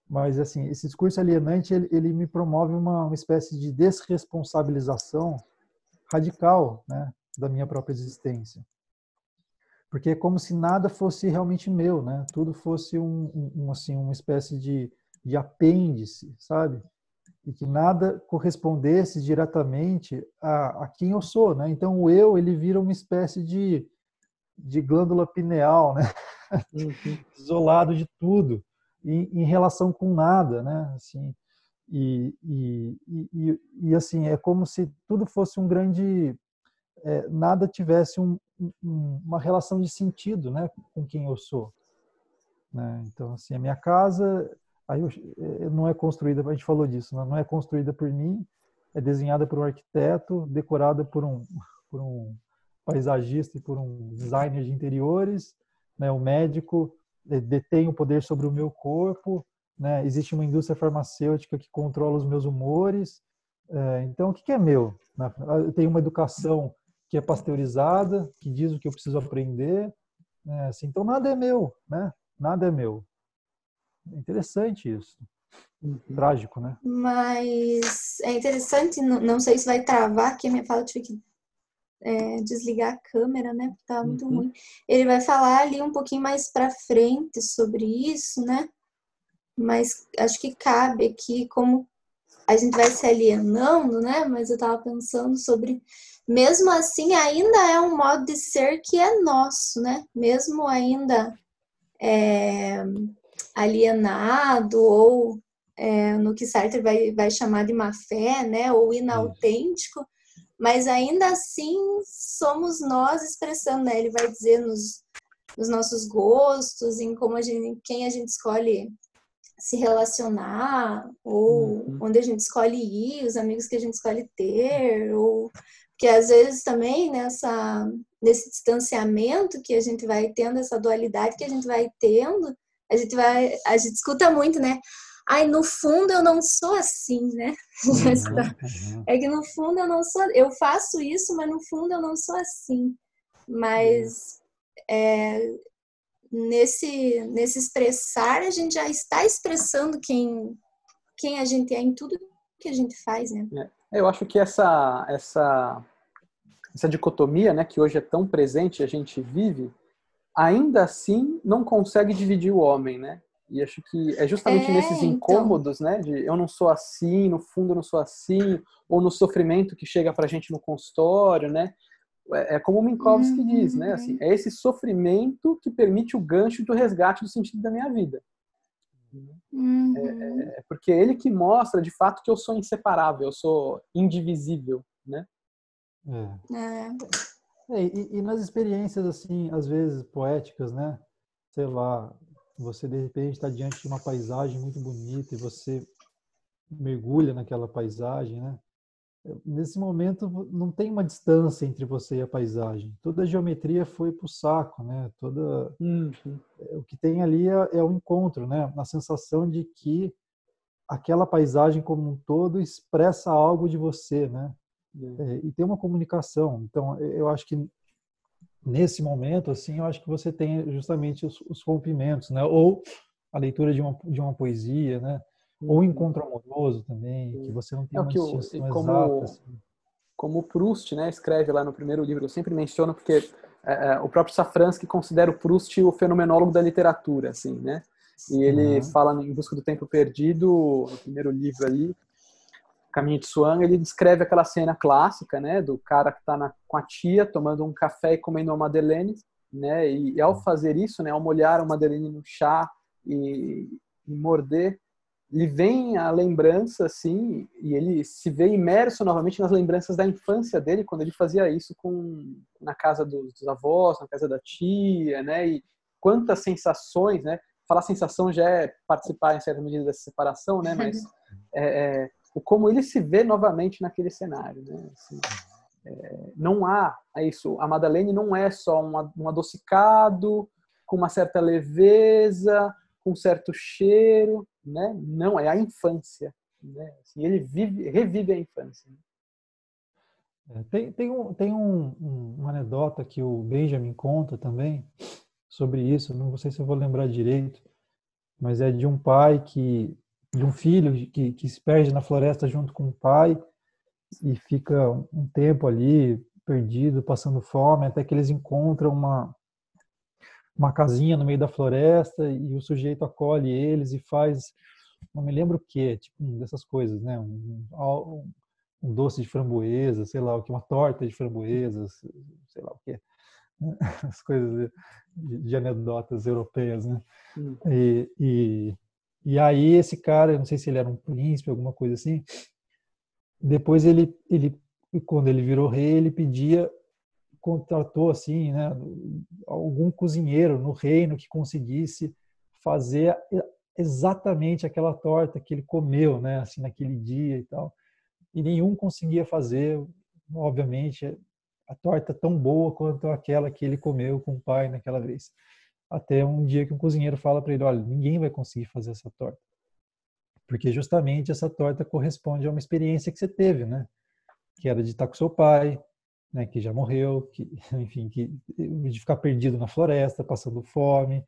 Mas assim, esse discurso alienante ele, ele me promove uma, uma espécie de desresponsabilização radical, né? Da minha própria existência porque é como se nada fosse realmente meu, né? Tudo fosse um, um assim uma espécie de, de apêndice, sabe? E que nada correspondesse diretamente a, a quem eu sou, né? Então o eu ele vira uma espécie de, de glândula pineal, né? <laughs> Isolado de tudo, em, em, relação com nada, né? Assim, e, e, e, e, assim é como se tudo fosse um grande é, nada tivesse um, um, uma relação de sentido, né? Com quem eu sou. Né? Então assim a minha casa Aí eu, é, não é construída, a gente falou disso, né? não é construída por mim, é desenhada por um arquiteto, decorada por um, <laughs> por um paisagista e por um designer de interiores, né? O médico é, detém o poder sobre o meu corpo, né? Existe uma indústria farmacêutica que controla os meus humores. É, então, o que é meu? Né? Eu tenho uma educação que é pasteurizada, que diz o que eu preciso aprender. Né? Assim, então, nada é meu, né? Nada é meu. Interessante isso. Uhum. Trágico, né? Mas é interessante, não, sei se vai travar aqui a minha fala, eu tive que é, desligar a câmera, né? Porque tá muito uhum. ruim. Ele vai falar ali um pouquinho mais para frente sobre isso, né? Mas acho que cabe aqui como a gente vai se alienando, né? Mas eu tava pensando sobre, mesmo assim, ainda é um modo de ser que é nosso, né? Mesmo ainda é, alienado ou é, no que Sartre vai, vai chamar de má fé, né, ou inautêntico, mas ainda assim somos nós expressando, né? Ele vai dizer nos, nos nossos gostos, em como a gente, quem a gente escolhe se relacionar, ou uhum. onde a gente escolhe ir, os amigos que a gente escolhe ter, ou que às vezes também nessa nesse distanciamento que a gente vai tendo, essa dualidade que a gente vai tendo, a gente vai, a gente escuta muito, né? Ai, no fundo eu não sou assim, né? Uhum, <laughs> uhum. É que no fundo eu não sou, eu faço isso, mas no fundo eu não sou assim. Mas é, nesse, nesse expressar, a gente já está expressando quem, quem a gente é em tudo que a gente faz, né? É, eu acho que essa, essa, essa dicotomia, né, que hoje é tão presente, a gente vive, ainda assim não consegue dividir o homem, né? E acho que é justamente é, nesses então. incômodos, então... né? De eu não sou assim, no fundo eu não sou assim, ou no sofrimento que chega pra gente no consultório, né? É, é como o Minkowski uhum. diz, né? Assim, é esse sofrimento que permite o gancho do resgate do sentido da minha vida. Uhum. É, é, porque é ele que mostra de fato que eu sou inseparável, eu sou indivisível, né? É. é. E, e, nas experiências, assim, às vezes poéticas, né? Sei lá, você de repente está diante de uma paisagem muito bonita e você mergulha naquela paisagem, né? Nesse momento não tem uma distância entre você e a paisagem. Toda a geometria foi para o saco, né? Toda uhum. É, o que tem ali é, é o encontro, né? A sensação de que aquela paisagem como um todo expressa algo de você, né? É, e ter uma comunicação. Então, eu acho que nesse momento, assim, eu acho que você tem justamente os, os rompimentos, né? Ou a leitura de uma, de uma poesia, né? Ou um encontro amoroso também, que você não tem é uma distinção como, exata. Assim. Como o Proust, né, escreve lá no primeiro livro, eu sempre menciono porque é, é, o próprio Safransky considera o Proust o fenomenólogo da literatura, assim, né? E ele uhum. fala em Busca do Tempo Perdido, no primeiro livro ali, Caminho de Swan, ele descreve aquela cena clássica, né, do cara que está com a tia tomando um café e comendo uma madeleine, né, e, e, ao fazer isso, né, ao molhar a madeleine no chá e, e morder, lhe vem a lembrança, assim, e ele se vê imerso novamente nas lembranças da infância dele, quando ele fazia isso com na casa dos, dos avós, na casa da tia, né, e quantas sensações, né, falar sensação já é participar em certa medida dessa separação, né, mas <laughs> é, é o como ele se vê novamente naquele cenário. Né? Assim, é, não há é isso. A Madeleine não é só um, um adocicado com uma certa leveza, com um certo cheiro, né? Não é a infância. Né? Assim, ele vive, revive a infância. É, tem, tem, um, tem um, um, uma anedota que o Benjamin conta também sobre isso, não sei se eu vou lembrar direito, mas é de um pai que de um filho que, que se perde na floresta junto com o pai e fica um tempo ali perdido, passando fome, até que eles encontram uma uma casinha no meio da floresta e o sujeito acolhe eles e faz não me lembro o que, tipo dessas coisas, né? Um, um, um, doce de framboesa, sei lá o que, uma torta de framboesas, sei lá o que. <laughs> As coisas de, de anedotas europeias, né? E, e, e aí esse cara, não sei se ele era um príncipe, alguma coisa assim, depois ele, ele quando ele virou rei, ele pedia contratou assim, né, algum cozinheiro no reino que conseguisse fazer exatamente aquela torta que ele comeu, né, assim naquele dia e tal. E nenhum conseguia fazer, obviamente, a torta tão boa quanto aquela que ele comeu com o pai naquela vez. Até um dia que um cozinheiro fala para ele, olha, ninguém vai conseguir fazer essa torta. Porque justamente essa torta corresponde a uma experiência que você teve, né? Que era de estar com seu pai, né, que já morreu, que, <laughs> enfim, que, de ficar perdido na floresta, passando fome,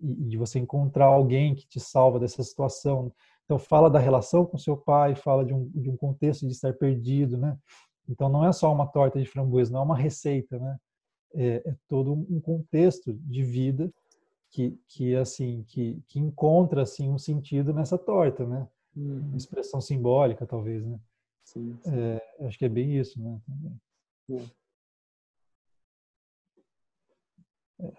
e, de você encontrar alguém que te salva dessa situação. Então, fala da relação com seu pai, fala de um, de um contexto de estar perdido, né? Então, não é só uma torta de framboesa, não é uma receita, né? É, é todo um contexto de vida que, que assim, que, que encontra, assim, um sentido nessa torta, né? Uma expressão simbólica, talvez, né? Sim, sim. É, acho que é bem isso, né? Também. É.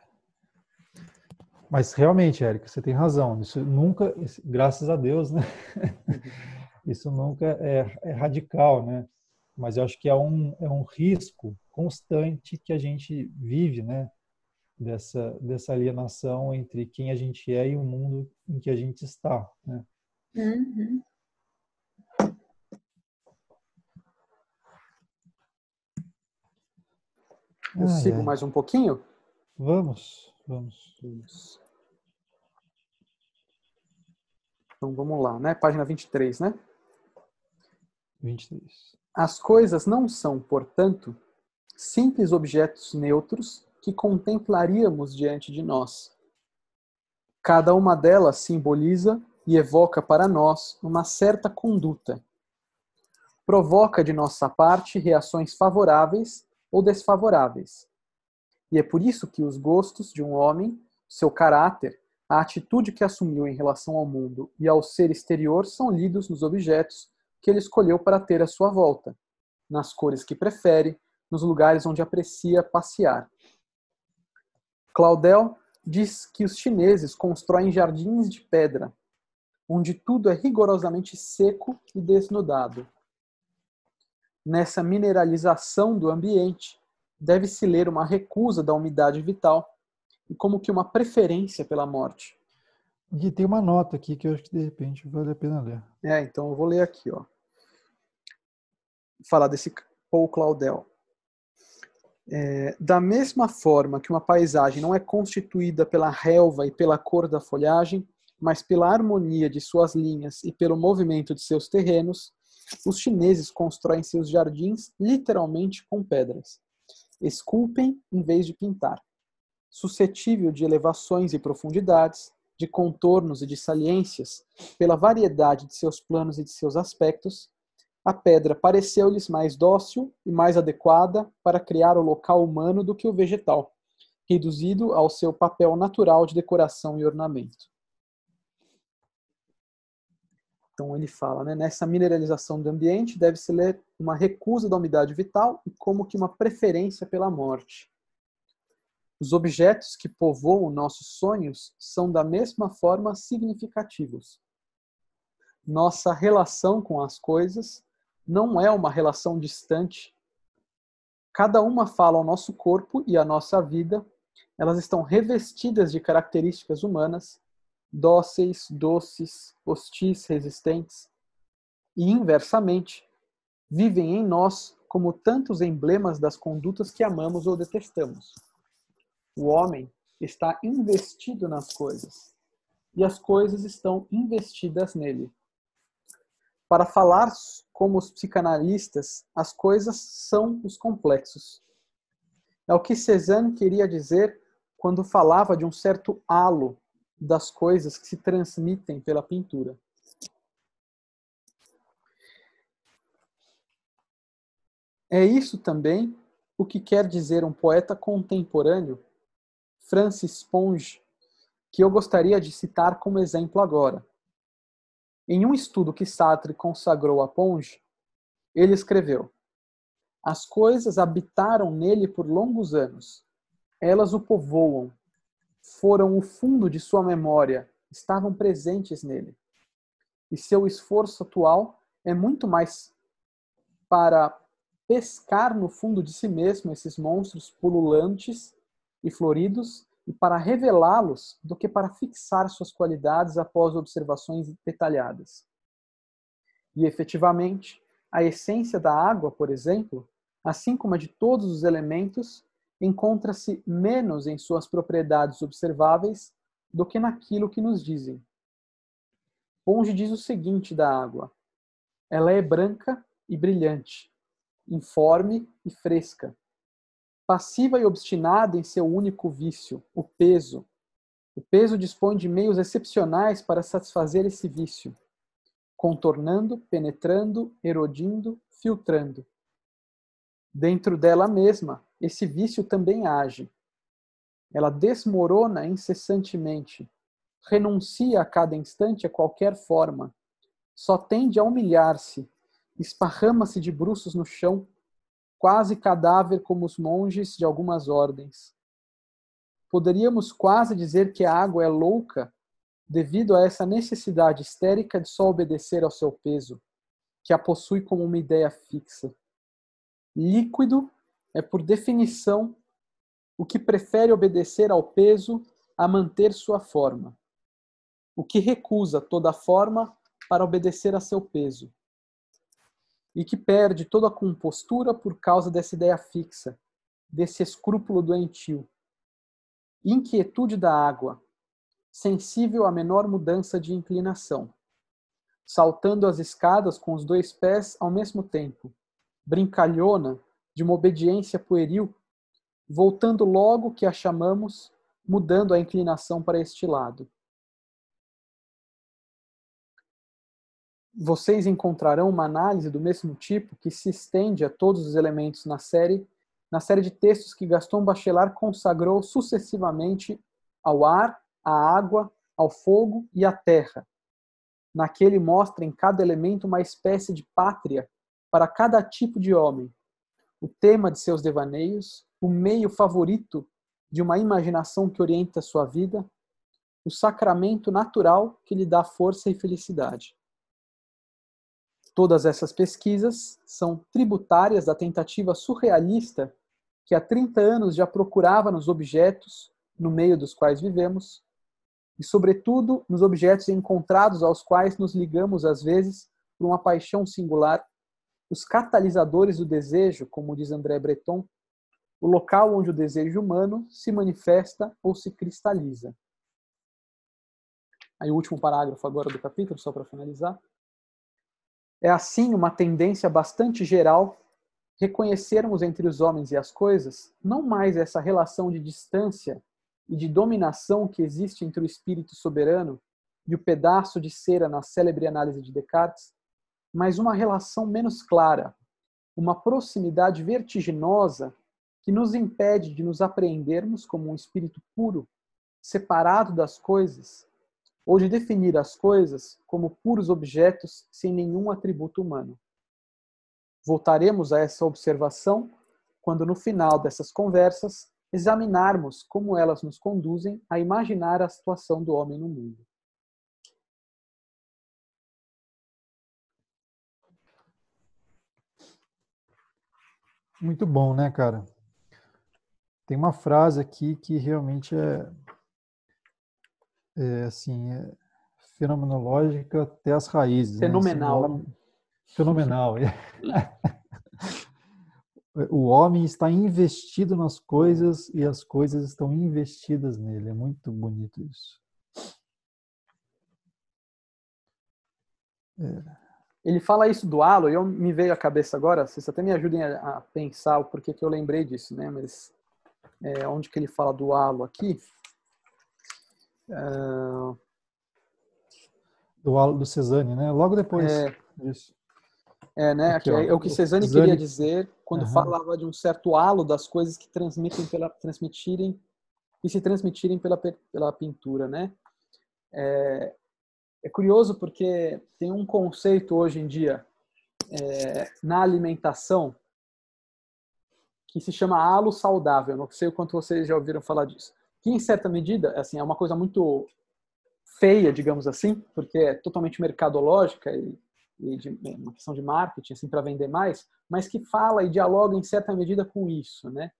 Mas realmente, Érica, você tem razão. Isso nunca, graças a Deus, né? <laughs> Isso nunca é, é, radical, né? Mas eu acho que é um, é um risco constante que a gente vive, né? Dessa, dessa alienação entre quem a gente é e o mundo em que a gente está, né? Uhum. Eu sigo mais um pouquinho? Vamos, vamos. Isso. Então vamos lá, né? Página 23, né? 23. As coisas não são, portanto, simples objetos neutros que contemplaríamos diante de nós. Cada uma delas simboliza e evoca para nós uma certa conduta. Provoca de nossa parte reações favoráveis ou desfavoráveis. E é por isso que os gostos de um homem, seu caráter, a atitude que assumiu em relação ao mundo e ao ser exterior são lidos nos objetos que ele escolheu para ter à sua volta, nas cores que prefere, nos lugares onde aprecia passear. Claudel diz que os chineses constroem jardins de pedra, onde tudo é rigorosamente seco e desnudado nessa mineralização do ambiente, deve-se ler uma recusa da umidade vital e como que uma preferência pela morte. E tem uma nota aqui que eu acho que de repente vale a pena ler. É, então eu vou ler aqui, ó. Falar desse Paul Claudel. É, da mesma forma que uma paisagem não é constituída pela relva e pela cor da folhagem, mas pela harmonia de suas linhas e pelo movimento de seus terrenos, os chineses constroem seus jardins literalmente com pedras. Esculpem em vez de pintar. Suscetível de elevações e profundidades, de contornos e de saliências, pela variedade de seus planos e de seus aspectos, a pedra pareceu-lhes mais dócil e mais adequada para criar o local humano do que o vegetal, reduzido ao seu papel natural de decoração e ornamento. Então ele fala, né, nessa mineralização do ambiente deve-se ler uma recusa da umidade vital e como que uma preferência pela morte. Os objetos que povoam nossos sonhos são da mesma forma significativos. Nossa relação com as coisas não é uma relação distante. Cada uma fala ao nosso corpo e à nossa vida. Elas estão revestidas de características humanas dóceis, doces, hostis, resistentes, e inversamente, vivem em nós como tantos emblemas das condutas que amamos ou detestamos. O homem está investido nas coisas, e as coisas estão investidas nele. Para falar como os psicanalistas, as coisas são os complexos. É o que Cézanne queria dizer quando falava de um certo halo das coisas que se transmitem pela pintura. É isso também o que quer dizer um poeta contemporâneo, Francis Ponge, que eu gostaria de citar como exemplo agora. Em um estudo que Sartre consagrou a Ponge, ele escreveu: As coisas habitaram nele por longos anos. Elas o povoam, foram o fundo de sua memória, estavam presentes nele. E seu esforço atual é muito mais para pescar no fundo de si mesmo esses monstros pululantes e floridos e para revelá-los do que para fixar suas qualidades após observações detalhadas. E efetivamente, a essência da água, por exemplo, assim como a de todos os elementos, encontra-se menos em suas propriedades observáveis do que naquilo que nos dizem. Ponge diz o seguinte da água: ela é branca e brilhante, informe e fresca, passiva e obstinada em seu único vício, o peso. O peso dispõe de meios excepcionais para satisfazer esse vício, contornando, penetrando, erodindo, filtrando. Dentro dela mesma, esse vício também age. Ela desmorona incessantemente, renuncia a cada instante a qualquer forma, só tende a humilhar-se, esparrama-se de bruços no chão, quase cadáver como os monges de algumas ordens. Poderíamos quase dizer que a água é louca devido a essa necessidade histérica de só obedecer ao seu peso, que a possui como uma ideia fixa. Líquido é, por definição, o que prefere obedecer ao peso a manter sua forma, o que recusa toda forma para obedecer a seu peso, e que perde toda a compostura por causa dessa ideia fixa, desse escrúpulo doentio. Inquietude da água, sensível à menor mudança de inclinação, saltando as escadas com os dois pés ao mesmo tempo, brincalhona de uma obediência pueril, voltando logo que a chamamos, mudando a inclinação para este lado. Vocês encontrarão uma análise do mesmo tipo que se estende a todos os elementos na série, na série de textos que Gaston Bachelard consagrou sucessivamente ao ar, à água, ao fogo e à terra. Naquele mostra em cada elemento uma espécie de pátria para cada tipo de homem, o tema de seus devaneios, o meio favorito de uma imaginação que orienta sua vida, o sacramento natural que lhe dá força e felicidade. Todas essas pesquisas são tributárias da tentativa surrealista que há 30 anos já procurava nos objetos no meio dos quais vivemos, e, sobretudo, nos objetos encontrados aos quais nos ligamos às vezes por uma paixão singular os catalisadores do desejo, como diz André Breton, o local onde o desejo humano se manifesta ou se cristaliza. Aí o último parágrafo agora do capítulo, só para finalizar. É assim uma tendência bastante geral reconhecermos entre os homens e as coisas não mais essa relação de distância e de dominação que existe entre o espírito soberano e o pedaço de cera na célebre análise de Descartes, mas uma relação menos clara, uma proximidade vertiginosa que nos impede de nos apreendermos como um espírito puro, separado das coisas, ou de definir as coisas como puros objetos sem nenhum atributo humano. Voltaremos a essa observação quando, no final dessas conversas, examinarmos como elas nos conduzem a imaginar a situação do homem no mundo. Muito bom, né, cara? Tem uma frase aqui que realmente é, é assim, é fenomenológica até as raízes. Fenomenal. Né? Assim, fenomenal. <laughs> o homem está investido nas coisas e as coisas estão investidas nele. É muito bonito isso. É ele fala isso do halo, e eu me veio à cabeça agora, vocês até me ajudem a, pensar o porquê que eu lembrei disso, né? Mas é, onde que ele fala do halo aqui? Do do Cezanne, né? Logo depois é, disso. É, né? Aqui, é, é, o que Cezanne, Cezanne, queria dizer quando uhum. falava de um certo halo das coisas que transmitem pela transmitirem e se transmitirem pela pela pintura, né? É, é curioso porque tem um conceito hoje em dia é, na alimentação que se chama halo saudável. Não sei o quanto vocês já ouviram falar disso. Que, em certa medida, assim, é uma coisa muito feia, digamos assim, porque é totalmente mercadológica e, e de, uma questão de marketing, assim, para vender mais, mas que fala e dialoga em certa medida com isso, né?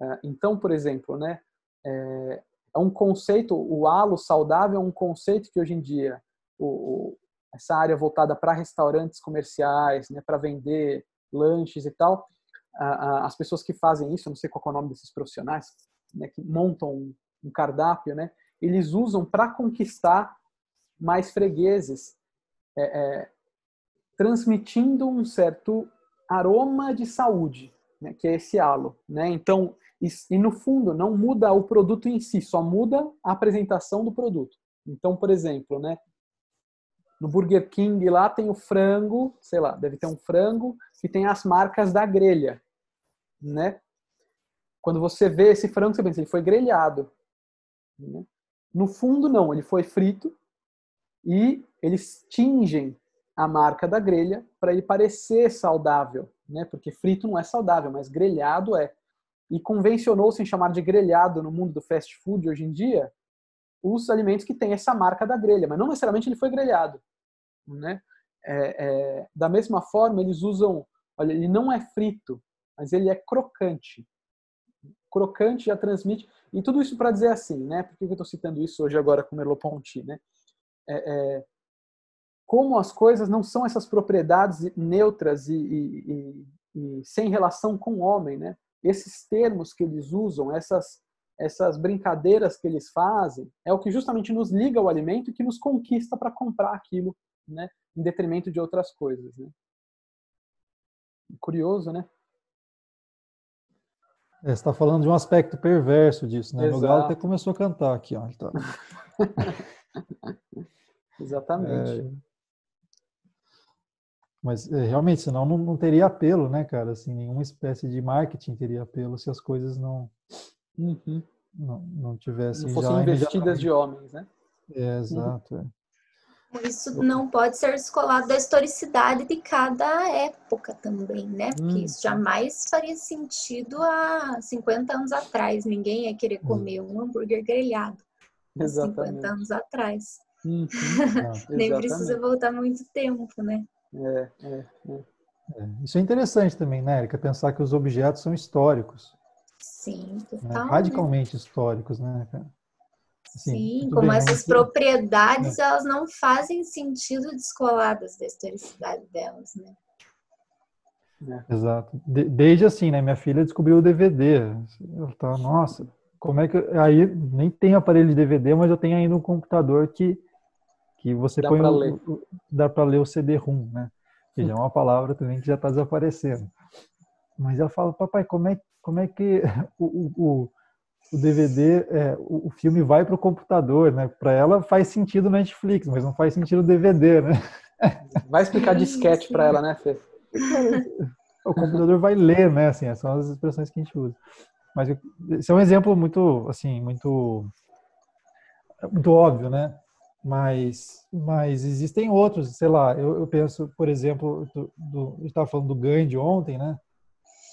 É, então, por exemplo, né, é, é um conceito, o halo saudável é um conceito que hoje em dia o, essa área voltada para restaurantes comerciais, né, para vender lanches e tal, as pessoas que fazem isso, eu não sei qual é o nome desses profissionais, né, que montam um cardápio, né, eles usam para conquistar mais fregueses, é, é, transmitindo um certo aroma de saúde, né, que é esse halo. Né? Então, e, e, no fundo não muda o produto em si, só muda a apresentação do produto. Então, por exemplo, né, no Burger King lá tem o frango, sei lá, deve ter um frango que tem as marcas da grelha, né? Quando você vê esse frango, você pensa, ele foi grelhado. Né? No fundo, não, ele foi frito e eles tingem a marca da grelha para ele parecer saudável, né? Porque frito não é saudável, mas grelhado é. E convencionou-se em chamar de grelhado no mundo do fast food hoje em dia os alimentos que têm essa marca da grelha, mas não necessariamente ele foi grelhado, né? É, é, da mesma forma, eles usam, olha, ele não é frito, mas ele é crocante. Crocante já transmite e tudo isso para dizer assim, né? Por que eu estou citando isso hoje agora com Merleau-Ponty, né? É, é, como as coisas não são essas propriedades neutras e, e, e, e, sem relação com o homem, né? Esses termos que eles usam, essas essas brincadeiras que eles fazem, é o que justamente nos liga ao alimento e que nos conquista para comprar aquilo, né? Em detrimento de outras coisas, né? Curioso, né? É, você está falando de um aspecto perverso disso, né? Exato. O Galo até começou a cantar aqui, ó. Tá... <laughs> Exatamente. É... Mas é, realmente, senão não, não, teria apelo, né, cara? Assim, nenhuma espécie de marketing teria apelo se as coisas não uhum. não, não tivessem não fossem investidas de homens, né? É, exato. Uhum. Isso não pode ser descolado da historicidade de cada época também, né? Porque isso uhum. jamais faria sentido há 50 anos atrás. Ninguém ia querer comer um hambúrguer grelhado há 50 anos atrás. Uhum. <laughs> Nem precisa voltar muito tempo, né? É, é, é. É, isso é interessante também, né, Erika? Pensar que os objetos são históricos. Sim, né? total, né? Radicalmente históricos, né, Assim, Sim, como bem, essas propriedades, é. elas não fazem sentido descoladas da historicidade delas, né? É. Exato. De, desde assim, né? Minha filha descobriu o DVD. Eu tava, nossa, como é que. Aí nem tem aparelho de DVD, mas eu tenho ainda um computador que que você dá põe para ler. dá para ler o CD-ROM, né? Que já é uma palavra também que já está desaparecendo. Mas ela fala, papai, como é, como é que <laughs> o, o, o DVD, é, o, filme vai para o computador, né? Para ela faz sentido Netflix, mas não faz sentido o DVD, né? <laughs> Vai explicar disquete para ela, né, Fê? O computador vai ler, né? Assim, são as expressões que a gente usa. Mas esse é um exemplo muito, assim, muito, muito óbvio, né? Mas, mas existem outros, sei lá, eu, eu penso, por exemplo, do, do, eu estava falando do Gandhi ontem, né?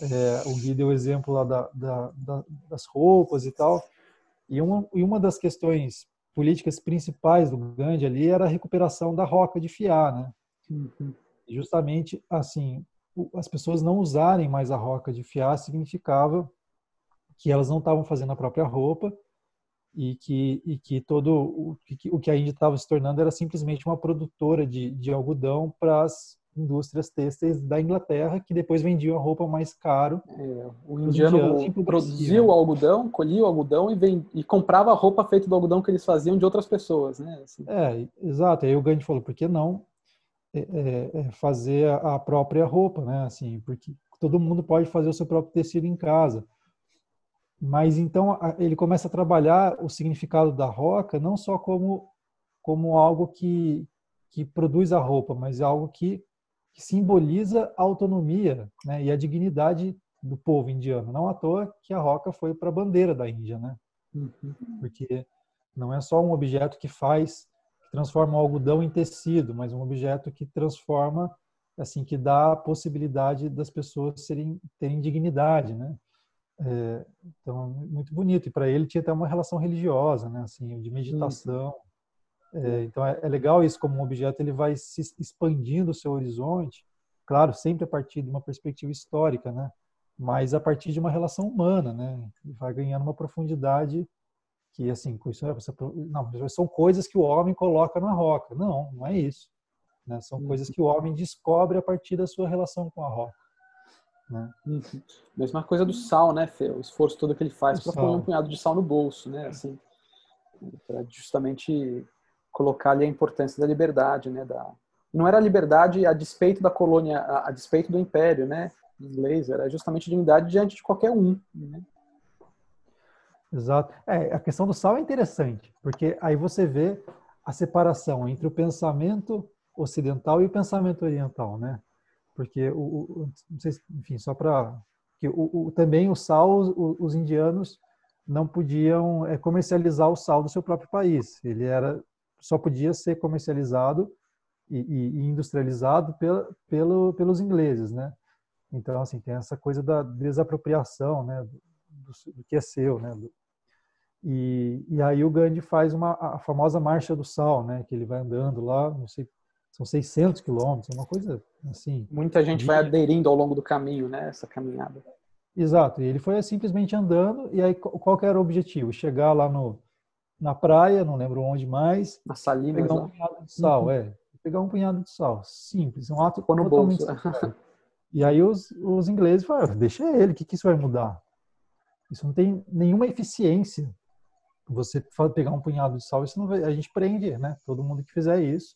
É, o Gui deu o exemplo lá da, da, da, das roupas e tal. E uma, e uma das questões políticas principais do Gandhi ali era a recuperação da roca de fiar, né? Uhum. Justamente, assim, as pessoas não usarem mais a roca de fiar significava que elas não estavam fazendo a própria roupa e que, e que todo o que, o que a Índia estava se tornando era simplesmente uma produtora de, de algodão para as indústrias têxteis da Inglaterra que depois vendiam a roupa mais caro. É, o indiano produzia o algodão, colhia o algodão e, vend... e comprava a roupa feita do algodão que eles faziam de outras pessoas, né? Assim. É, exato. Aí o Gandhi falou, por que não é, é, é fazer a própria roupa, né? Assim, porque todo mundo pode fazer o seu próprio tecido em casa. Mas então ele começa a trabalhar o significado da roca não só como como algo que que produz a roupa, mas algo que, que simboliza a autonomia né, e a dignidade do povo indiano. Não à toa que a roca foi para a bandeira da Índia, né? Uhum. Porque não é só um objeto que faz, transforma o algodão em tecido, mas um objeto que transforma, assim, que dá a possibilidade das pessoas serem, terem dignidade, né? É, então, muito bonito. E para ele tinha até uma relação religiosa, né? Assim, de meditação. É, então, é, é, legal isso como um objeto, ele vai se expandindo o seu horizonte, claro, sempre a partir de uma perspectiva histórica, né? Mas a partir de uma relação humana, né? Ele vai ganhando uma profundidade que, assim, isso é, não, são coisas que o homem coloca na roca. Não, não é isso. Né? São uhum. coisas que o homem descobre a partir da sua relação com a roca. Né? Uhum. Mesma coisa do sal, né, Fê? O esforço todo que ele faz para pôr um punhado de sal no bolso, né? Assim, para justamente colocar ali a importância da liberdade, né? Da... Não era a liberdade a despeito da colônia, a, despeito do império, né? Inglês, era justamente dignidade diante de qualquer um, né? Exato. É, a questão do sal é interessante, porque aí você vê a separação entre o pensamento ocidental e o pensamento oriental, né? Porque o, o não sei, enfim, só para que o, o, também o sal, os indianos não podiam é, comercializar o sal do seu próprio país. Ele era só podia ser comercializado e, e, e industrializado pela, pelo, pelos ingleses, né? Então assim tem essa coisa da desapropriação, né? Do, do que é seu, né? E, e aí o Gandhi faz uma, a famosa Marcha do Sal, né? Que ele vai andando lá, não sei, são 600 quilômetros, uma coisa assim. Muita gente vai aderindo ao longo do caminho, né? Essa caminhada. Exato, e ele foi simplesmente andando, e aí qual era o objetivo? Chegar lá no, na praia, não lembro onde mais. Na Salinas, pegar um punhado de sal, uhum. é. Pegar um punhado de sal. Simples, um ato Pô no totalmente bolso. E aí os, os ingleses falaram, deixa ele, o que, que isso vai mudar? Isso não tem nenhuma eficiência você pegar um punhado de sal, isso não vai, a gente prende, né? Todo mundo que fizer isso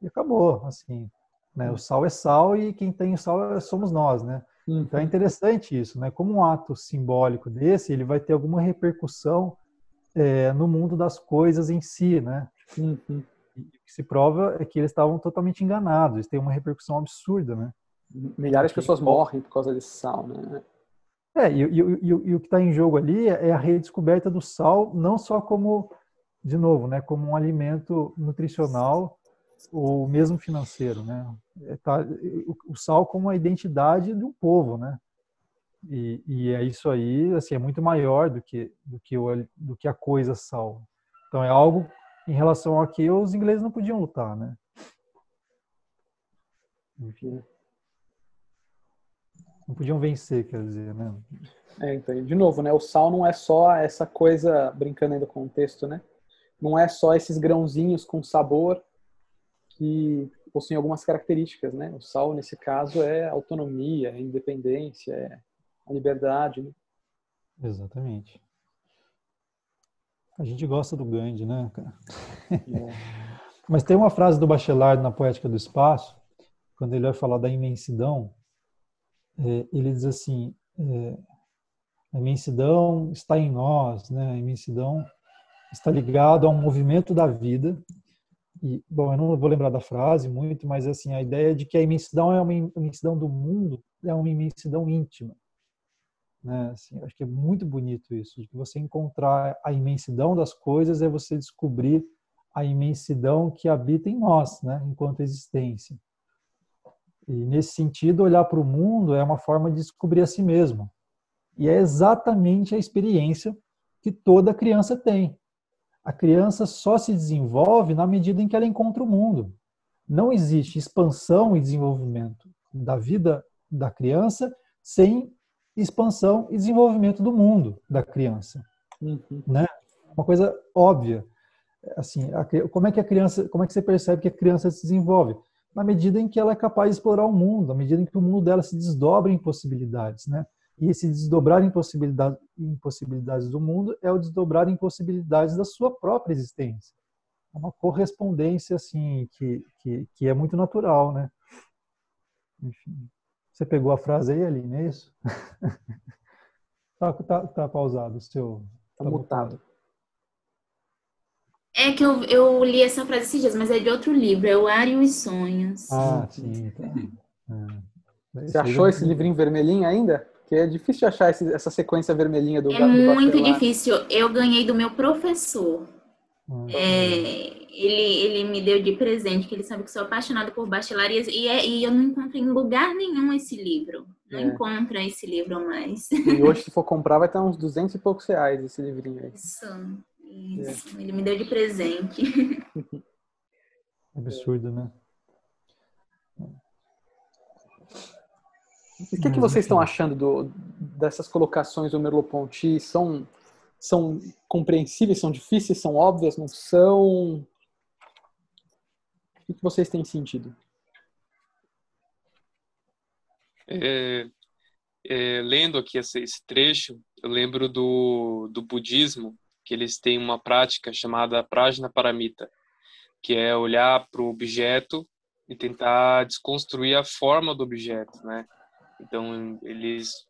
e acabou, assim, né? O sal é sal e quem tem sal é, somos nós, né? Então é uhum. interessante isso, né? Como um ato simbólico desse, ele vai ter alguma repercussão é, no mundo das coisas em si, né? Uhum. O que se prova é que eles estavam totalmente enganados, eles têm uma repercussão absurda, né? Milhares de pessoas morrem por causa desse sal, né? É, e, e, e, e o que está em jogo ali é a redescoberta do sal, não só como, de novo, né, como um alimento nutricional ou mesmo financeiro, né? É, tá, o, o sal como a identidade de um povo, né? E, e, é isso aí, assim, é muito maior do que do que o, do que a coisa sal. Então é algo em relação a que os ingleses não podiam lutar, né? Enfim não podiam vencer, quer dizer, né? É, então, de novo, né? O sal não é só essa coisa, brincando ainda com o texto, né? Não é só esses grãozinhos com sabor que possuem algumas características, né? O sal, nesse caso, é autonomia, é independência, é a liberdade, né? Exatamente. A gente gosta do Gandhi, né, cara? É. <laughs> Mas tem uma frase do Bachelard na Poética do Espaço, quando ele vai falar da imensidão, é, ele diz assim: é, a imensidão está em nós, né? A imensidão está ligada a um movimento da vida. E, bom, eu não vou lembrar da frase muito, mas assim, a ideia de que a imensidão é uma imensidão do mundo, é uma imensidão íntima. Né? Assim, acho que é muito bonito isso, de você encontrar a imensidão das coisas é você descobrir a imensidão que habita em nós, né, enquanto existência. E nesse sentido, olhar para o mundo é uma forma de descobrir a si mesmo. E é exatamente a experiência que toda criança tem. A criança só se desenvolve na medida em que ela encontra o mundo. Não existe expansão e desenvolvimento da vida da criança sem expansão e desenvolvimento do mundo da criança, uhum. né? Uma coisa óbvia. Assim, a, como é que a criança, como é que você percebe que a criança se desenvolve? na medida em que ela é capaz de explorar o mundo, na medida em que o mundo dela se desdobra em possibilidades, né? E esse desdobrar em, possibilidade, em possibilidades do mundo é o desdobrar em possibilidades da sua própria existência. É uma correspondência, assim, que, que, que é muito natural, né? Enfim. Você pegou a frase aí, Aline, é isso? <laughs> tá, tá, tá pausado o seu... Tá, tá mutado. É que eu, eu li essa frase esses dias, mas é de outro livro, é O Ar e os Sonhos. Ah, sim. Tá. É. Você achou esse livrinho vermelhinho ainda? Porque é difícil achar esse, essa sequência vermelhinha do É do muito difícil. Eu ganhei do meu professor. Hum. É, ele, ele me deu de presente, que ele sabe que sou apaixonada por bastilarias, e, é, e eu não encontro em lugar nenhum esse livro. Não é. encontro esse livro mais. E hoje, se for comprar, vai estar uns 200 e poucos reais esse livrinho aí. Isso, isso. É. Ele me deu de presente. <laughs> Absurdo, né? O que, que vocês estão achando do, dessas colocações do Merleau-Ponty? São, são compreensíveis, são difíceis, são óbvias, não são? O que, vocês têm sentido? É, é, lendo aqui esse, esse, trecho, eu lembro do, do budismo, que eles têm uma prática chamada prajna paramita, que é olhar para o objeto e tentar desconstruir a forma do objeto, né? Então, eles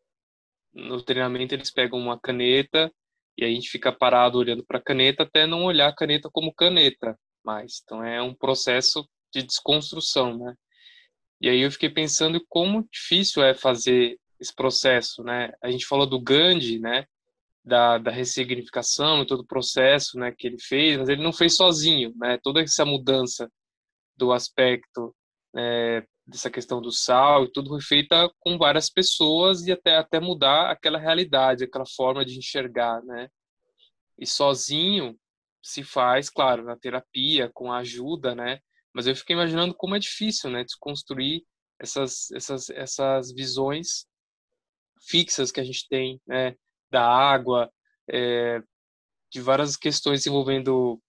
no treinamento eles pegam uma caneta e a gente fica parado olhando para a caneta até não olhar a caneta como caneta mais. Então é um processo de desconstrução, né? E aí eu fiquei pensando como difícil é fazer esse processo, né? A gente falou do Gandhi, né? Da, da ressignificação, todo o processo, né? Que ele fez, mas ele não fez sozinho, né? Toda essa mudança do aspecto é, dessa questão do sal e tudo foi feita com várias pessoas e até até mudar aquela realidade, aquela forma de enxergar, né? E sozinho se faz, claro, na terapia, com a ajuda, né? Mas eu fiquei imaginando como é difícil, né, desconstruir essas essas essas visões fixas que a gente tem, né, da água, é, de várias questões envolvendo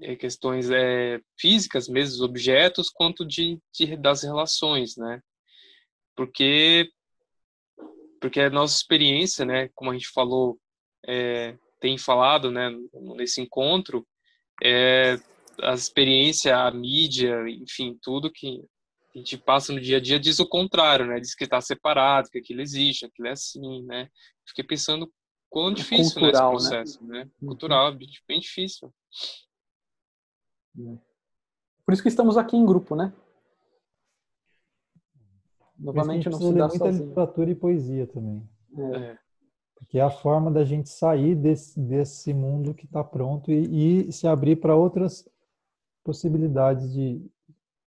é, questões é, físicas mesmo, objetos, quanto de, de, das relações, né? Porque porque a nossa experiência, né, como a gente falou, é, tem falado, né, nesse encontro, é, a experiência, a mídia, enfim, tudo que a gente passa no dia a dia diz o contrário, né? Diz que está separado, que aquilo existe, aquilo é assim, né? Fiquei pensando quão difícil Cultural, né, esse processo, né? né? Cultural, bem difícil. Por isso que estamos aqui em grupo, né? Novamente não se dá muita sozinho. literatura e poesia também. É. Porque é a forma da gente sair desse, desse mundo que está pronto e, e, se abrir para outras possibilidades de,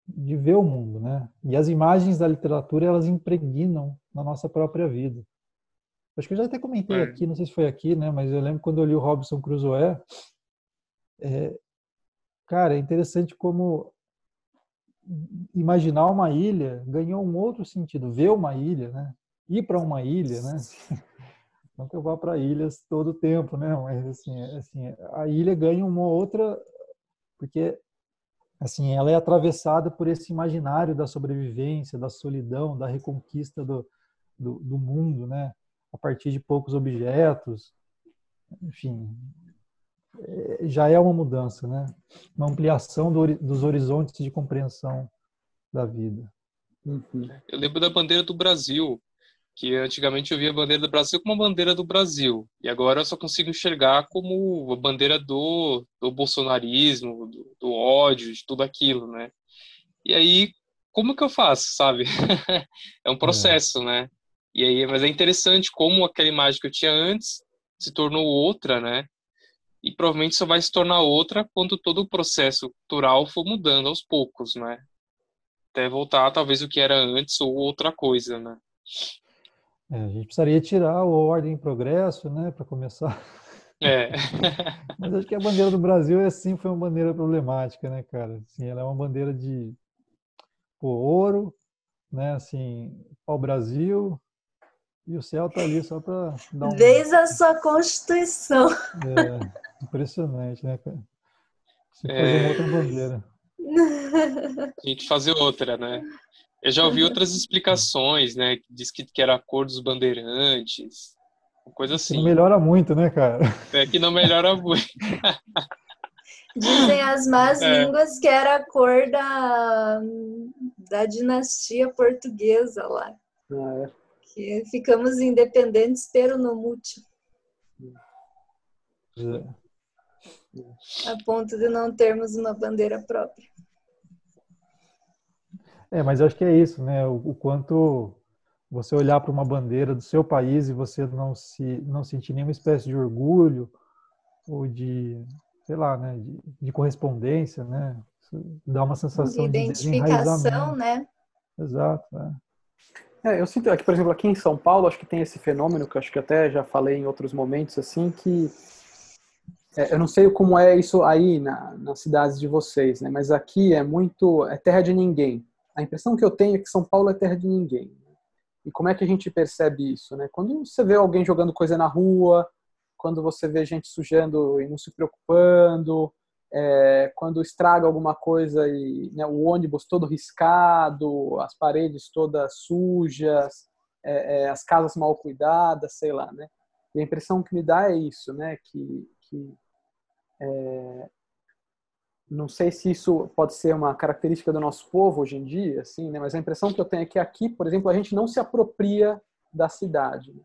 de ver o mundo, né? E as imagens da literatura, elas impregnam na nossa própria vida. Acho que eu já até comentei é. aqui, não sei se foi aqui, né? Mas eu lembro quando eu li o Robson Crusoe, é, Cara, é interessante como imaginar uma ilha ganhou um outro sentido. Ver uma ilha, né? Ir para uma ilha, né? <laughs> Não que eu vá para ilhas todo o tempo, né? Mas assim, assim, a ilha ganha uma outra porque assim, ela é atravessada por esse imaginário da sobrevivência, da solidão, da reconquista do, do, do mundo, né? A partir de poucos objetos, enfim, é, já é uma mudança, né? Uma ampliação do, dos horizontes de compreensão da vida. Uhum. Eu lembro da bandeira do Brasil, que antigamente eu via a bandeira do Brasil como uma bandeira do Brasil, e agora eu só consigo enxergar como a bandeira do, do bolsonarismo, do, do ódio, de tudo aquilo, né? E aí, como que eu faço, sabe? <laughs> é um processo, é. né? E aí, mas é interessante como aquela imagem que eu tinha antes se tornou outra, né? e provavelmente só vai se tornar outra quando todo o processo cultural for mudando aos poucos, né? Até voltar talvez o que era antes ou outra coisa, né? É, a gente precisaria tirar o ordem em progresso, né, para começar. É. <laughs> Mas acho que a bandeira do Brasil é sim foi uma bandeira problemática, né, cara? Assim, ela é uma bandeira de pô, ouro, né, assim, ao Brasil, e o céu tá ali só para dar um... Desde a sua Constituição. É. Impressionante, né, cara? É... fazer uma outra bandeira. Tinha que fazer outra, né? Eu já ouvi outras explicações, né? Diz que, que era a cor dos bandeirantes, coisa assim. Que não melhora muito, né, cara? É que não melhora <laughs> muito. Dizem as más é. línguas que era a cor da, da dinastia portuguesa lá. Ah, é. Que ficamos independentes, pero no mútil. É a ponto de não termos uma bandeira própria. É, mas eu acho que é isso, né? O, o quanto você olhar para uma bandeira do seu país e você não se não sentir nenhuma espécie de orgulho ou de sei lá, né, de, de correspondência, né? Isso dá uma sensação de identificação, né? Exato. É. é. eu sinto aqui, por exemplo, aqui em São Paulo, acho que tem esse fenômeno que eu acho que até já falei em outros momentos, assim, que é, eu não sei como é isso aí na, nas cidades de vocês, né? Mas aqui é muito é terra de ninguém. A impressão que eu tenho é que São Paulo é terra de ninguém. E como é que a gente percebe isso, né? Quando você vê alguém jogando coisa na rua, quando você vê gente sujando e não se preocupando, é, quando estraga alguma coisa e né, o ônibus todo riscado, as paredes todas sujas, é, é, as casas mal cuidadas, sei lá, né? E a impressão que me dá é isso, né? Que, que é, não sei se isso pode ser uma característica do nosso povo hoje em dia, assim, né? Mas a impressão que eu tenho é que aqui, por exemplo, a gente não se apropria da cidade. Né?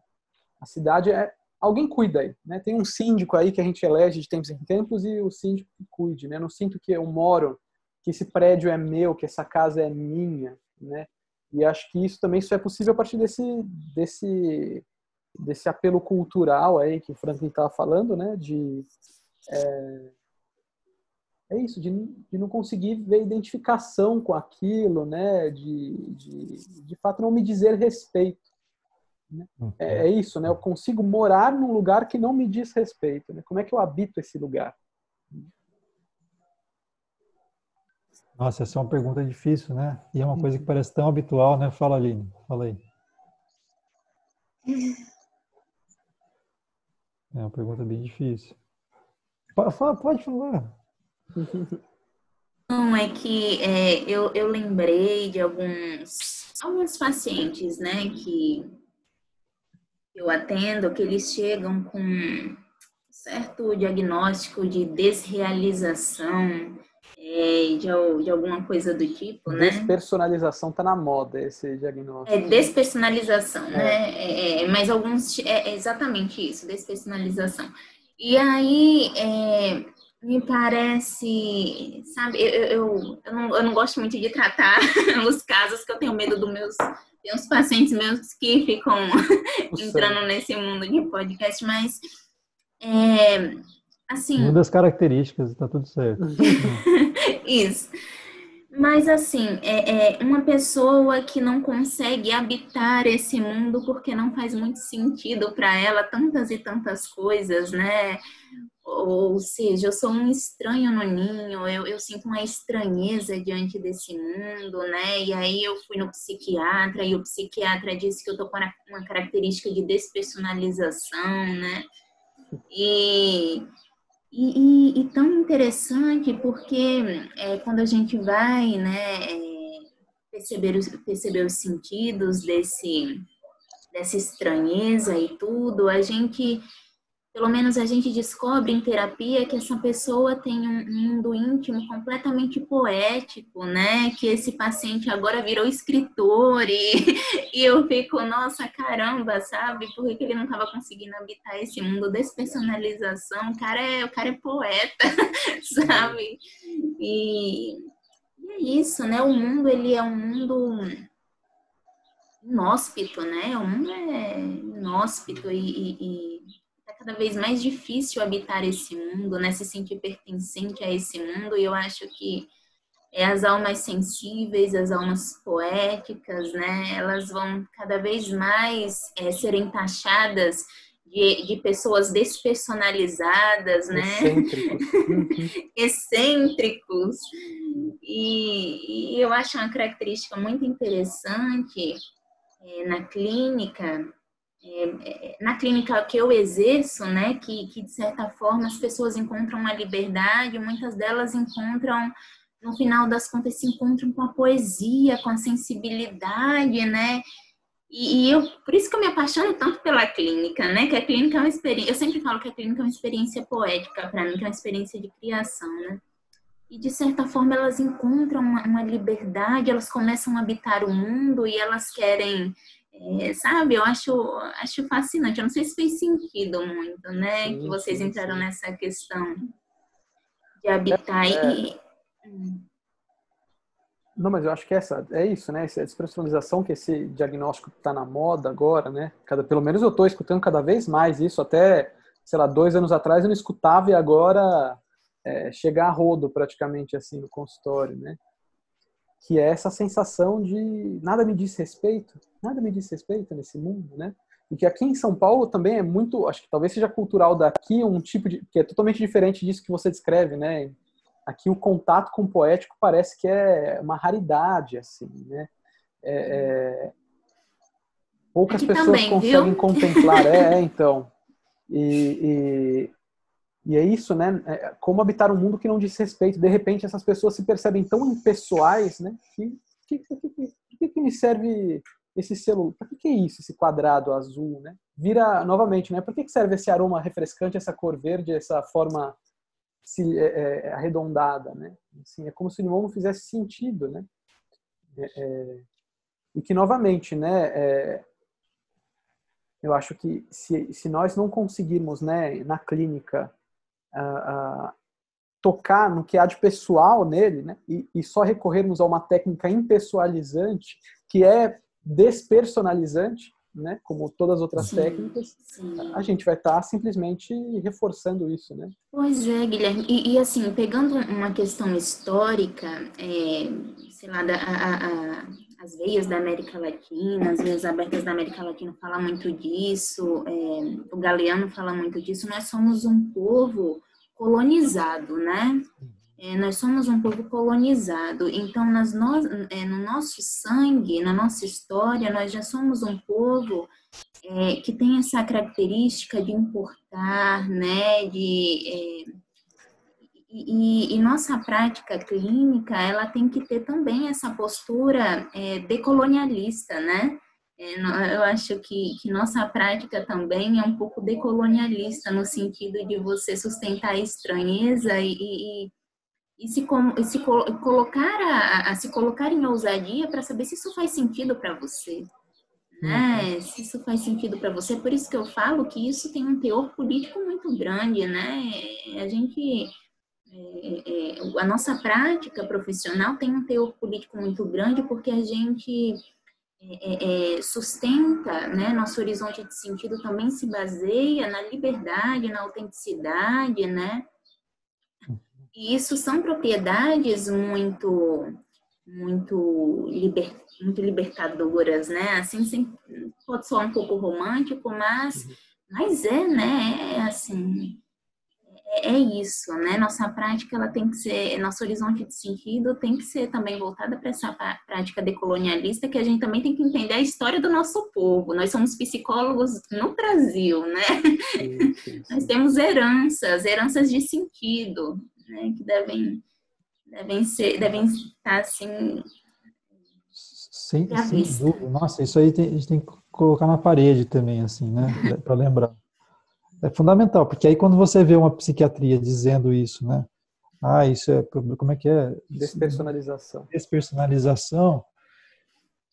A cidade é alguém cuida aí, né? Tem um síndico aí que a gente elege de tempos em tempos e o síndico que cuide, né? Eu não sinto que eu moro, que esse prédio é meu, que essa casa é minha, né? E acho que isso também só é possível a partir desse desse desse apelo cultural aí que o Franklin estava falando, né? De é, é isso, de, de não conseguir ver identificação com aquilo, né? De, de, de fato não me dizer respeito. Né? É, é, isso, né? Eu consigo morar num lugar que não me diz respeito. Né? Como é que eu habito esse lugar? Nossa, essa é uma pergunta difícil, né? E é uma coisa que parece tão habitual, né? Fala, Aline. Fala aí. <laughs> É uma pergunta bem difícil. Pode falar. Não, é que é, eu, eu lembrei de alguns, alguns pacientes, né, que eu atendo, que eles chegam com certo diagnóstico de desrealização, é, de, de, alguma coisa do tipo, né? Despersonalização tá na moda esse diagnóstico. É despersonalização, é. né? É, é mas alguns é, é exatamente isso, despersonalização. E aí é, me parece, sabe, eu, eu, eu, não, eu não gosto muito de tratar <laughs> os casos que eu tenho medo dos meus tem uns pacientes meus que ficam <laughs> <laughs> entrando nesse mundo de podcast, mas é, assim. Uma das características, tá tudo certo. Isso. Mas assim, é, é, uma pessoa que não consegue habitar esse mundo porque não faz muito sentido para ela tantas e tantas coisas, né? Ou seja, eu sou um estranho no ninho, eu, eu sinto uma estranheza diante desse mundo, né? E aí eu fui no psiquiatra e o psiquiatra disse que eu tô com uma característica de despersonalização, né? E, e, e, e tão interessante porque é, quando a gente vai, né, é, perceber, os, perceber os sentidos desse, dessa estranheza e tudo, a gente pelo menos a gente descobre em terapia que essa pessoa tem um mundo íntimo completamente poético, né? Que esse paciente agora virou escritor e, <laughs> e eu fico, nossa, caramba, sabe? Por que ele não estava conseguindo habitar esse mundo despersonalização? O cara é, o cara é poeta, <laughs> sabe? E, e é isso, né? O mundo, ele é um mundo inóspito, né? O mundo é inóspito e, e, e cada vez mais difícil habitar esse mundo, né? Se sentir pertencente a esse mundo. E eu acho que é, as almas sensíveis, as almas poéticas, né? Elas vão cada vez mais é, serem taxadas de, de, pessoas despersonalizadas, né? Excêntricos. <laughs> Excêntricos. E, e, eu acho uma característica muito interessante é, na clínica é, é, na clínica que eu exerço, né, que, que de certa forma as pessoas encontram uma liberdade, muitas delas encontram, no final das contas, se encontram com a poesia, com a sensibilidade, né, e eu, por isso que eu me apaixono tanto pela clínica, né, que a clínica é uma experiência, eu sempre falo que a clínica é uma experiência poética para mim, que é uma experiência de criação, né, e de certa forma elas encontram uma, uma liberdade, elas começam a habitar o mundo e elas querem é, sabe, eu acho, acho fascinante. Eu não sei se fez sentido muito, né? Sim, que vocês sim, entraram sim. nessa questão de habitar é, e. Hum. Não, mas eu acho que essa é isso, né? Essa despersonalização que esse diagnóstico está na moda agora, né? Cada, pelo menos eu estou escutando cada vez mais isso. Até, sei lá, dois anos atrás eu não escutava e agora é, chegar a rodo praticamente assim no consultório, né? Que é essa sensação de nada me diz respeito, nada me diz respeito nesse mundo, né? E que aqui em São Paulo também é muito, acho que talvez seja cultural daqui, um tipo de que é totalmente diferente disso que você descreve, né? Aqui o contato com o poético parece que é uma raridade, assim, né? É, é... Poucas pessoas também, conseguem viu? contemplar, é, é, então. E, e, é isso, né? É, como habitar um mundo que não diz respeito. De repente, essas pessoas se percebem tão impessoais, né? Que, que, que, que, me serve esse celular? Para que, é isso, esse quadrado azul, né? Vira, novamente, né? Que, que serve esse aroma refrescante, essa cor verde, essa forma se, é, é, arredondada, né? Assim, é como se o limão não fizesse sentido, né? É, é, e que, novamente, né? É, eu acho que se, se nós não conseguirmos, né, na clínica, uh, tocar no que há de pessoal nele, né, e, e, só recorrermos a uma técnica impessoalizante, que é despersonalizante, né, como todas as outras sim, técnicas, sim. a gente vai estar tá simplesmente reforçando isso, né? Pois é, Guilherme. E, e assim, pegando uma questão histórica, é, sei lá, da, a, a, as veias da América Latina, as veias abertas da América Latina fala muito disso, é, o Galeano fala muito disso. Nós somos um povo colonizado, né? É, nós somos um povo colonizado, então nas no, é, no nosso sangue, na nossa história, nós já somos um povo é, que tem essa característica de importar, né, de é, e, e, nossa prática clínica ela tem que ter também essa postura é, decolonialista, né? É, eu acho que, que nossa prática também é um pouco decolonialista no sentido de você sustentar a estranheza e, e e se, e se colocar a, a, se colocar em ousadia para saber se isso faz sentido para você, né? Uhum. Se isso faz sentido para você, por isso que eu falo que isso tem um teor político muito grande, né? A gente é, é, a nossa prática profissional tem um teor político muito grande porque a gente é, é, é sustenta, né? Nosso horizonte de sentido também se baseia na liberdade, na autenticidade, né? E isso são propriedades muito muito, liber, muito libertadoras, né? Assim, sem, pode soar um pouco romântico, mas, uhum. mas é, né? É assim, é, é, isso, né? Nossa prática, ela tem que ser, nosso horizonte de sentido tem que ser também voltada para essa prática decolonialista, que a gente também tem que entender a história do nosso povo. Nós somos psicólogos no Brasil, né? Sim, sim, <laughs> sim. Nós temos heranças, heranças de sentido, né, que devem, devem, ser, devem estar assim. Sem, sem dúvida. Nossa, isso aí tem, a gente tem que colocar na parede também, assim, né, <laughs> para lembrar. É fundamental, porque aí quando você vê uma psiquiatria dizendo isso, né, ah, isso é, como é que é? Despersonalização. Despersonalização.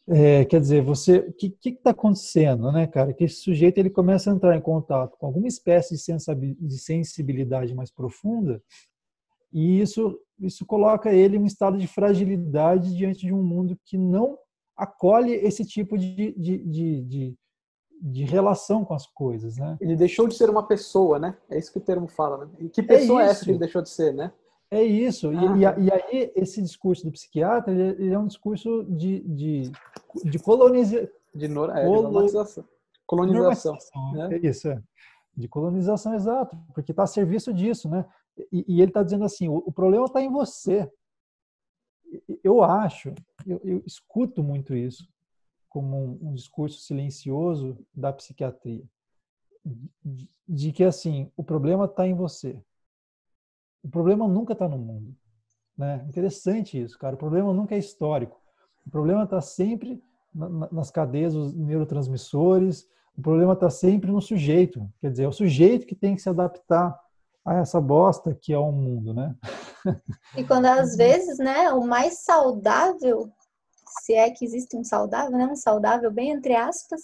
É, quer dizer, você, o que está acontecendo, né, cara? Que esse sujeito ele começa a entrar em contato com alguma espécie de sensibilidade mais profunda e isso, isso coloca ele em um estado de fragilidade diante de um mundo que não acolhe esse tipo de, de, de, de, de relação com as coisas, né? Ele deixou de ser uma pessoa, né? É isso que o termo fala, né? E que pessoa é, é essa que ele deixou de ser, né? É isso. Ah. E, e, aí, esse discurso do psiquiatra, ele, ele é um discurso de, de, de colonização. De, nor, é, Colo... colonização. Colonização. Né? É isso, é. De colonização, exato. Porque está a serviço disso, né? E, e ele está dizendo assim: o, o problema está em você. Eu acho, eu, eu escuto muito isso como um, um, discurso silencioso da psiquiatria, de, de que assim o problema está em você. O problema nunca está no mundo. Né? Interessante isso, cara. O problema nunca é histórico. O problema está sempre na, nas cadeias dos neurotransmissores. O problema está sempre no sujeito. Quer dizer, é o sujeito que tem que se adaptar a essa bosta que é o mundo, né? E quando às <laughs> vezes, né, o mais saudável, se é que existe um saudável, né, um saudável bem entre aspas,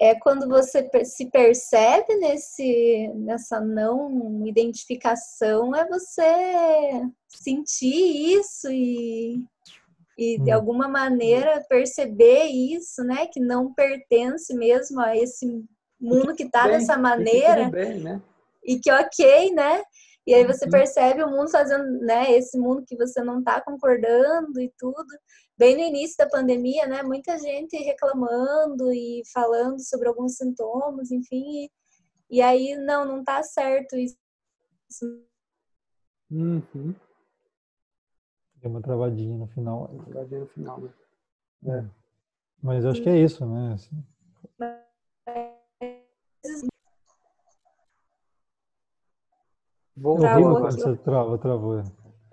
é quando você se percebe nesse nessa não identificação, é você sentir isso e e de hum. alguma maneira perceber isso, né, que não pertence mesmo a esse mundo que está dessa maneira. Bem, né? E que ok, né? E aí você percebe o mundo fazendo, né, esse mundo que você não está concordando e tudo. Bem no início da pandemia, né, muita gente reclamando e falando sobre alguns sintomas, enfim. E, e aí, não, não tá certo isso. Uhum. Deu uma travadinha no final. Travadinha no final, né? É. Mas eu acho que é isso, né? Assim. Vou, é horrível Travou quando você trava, travou.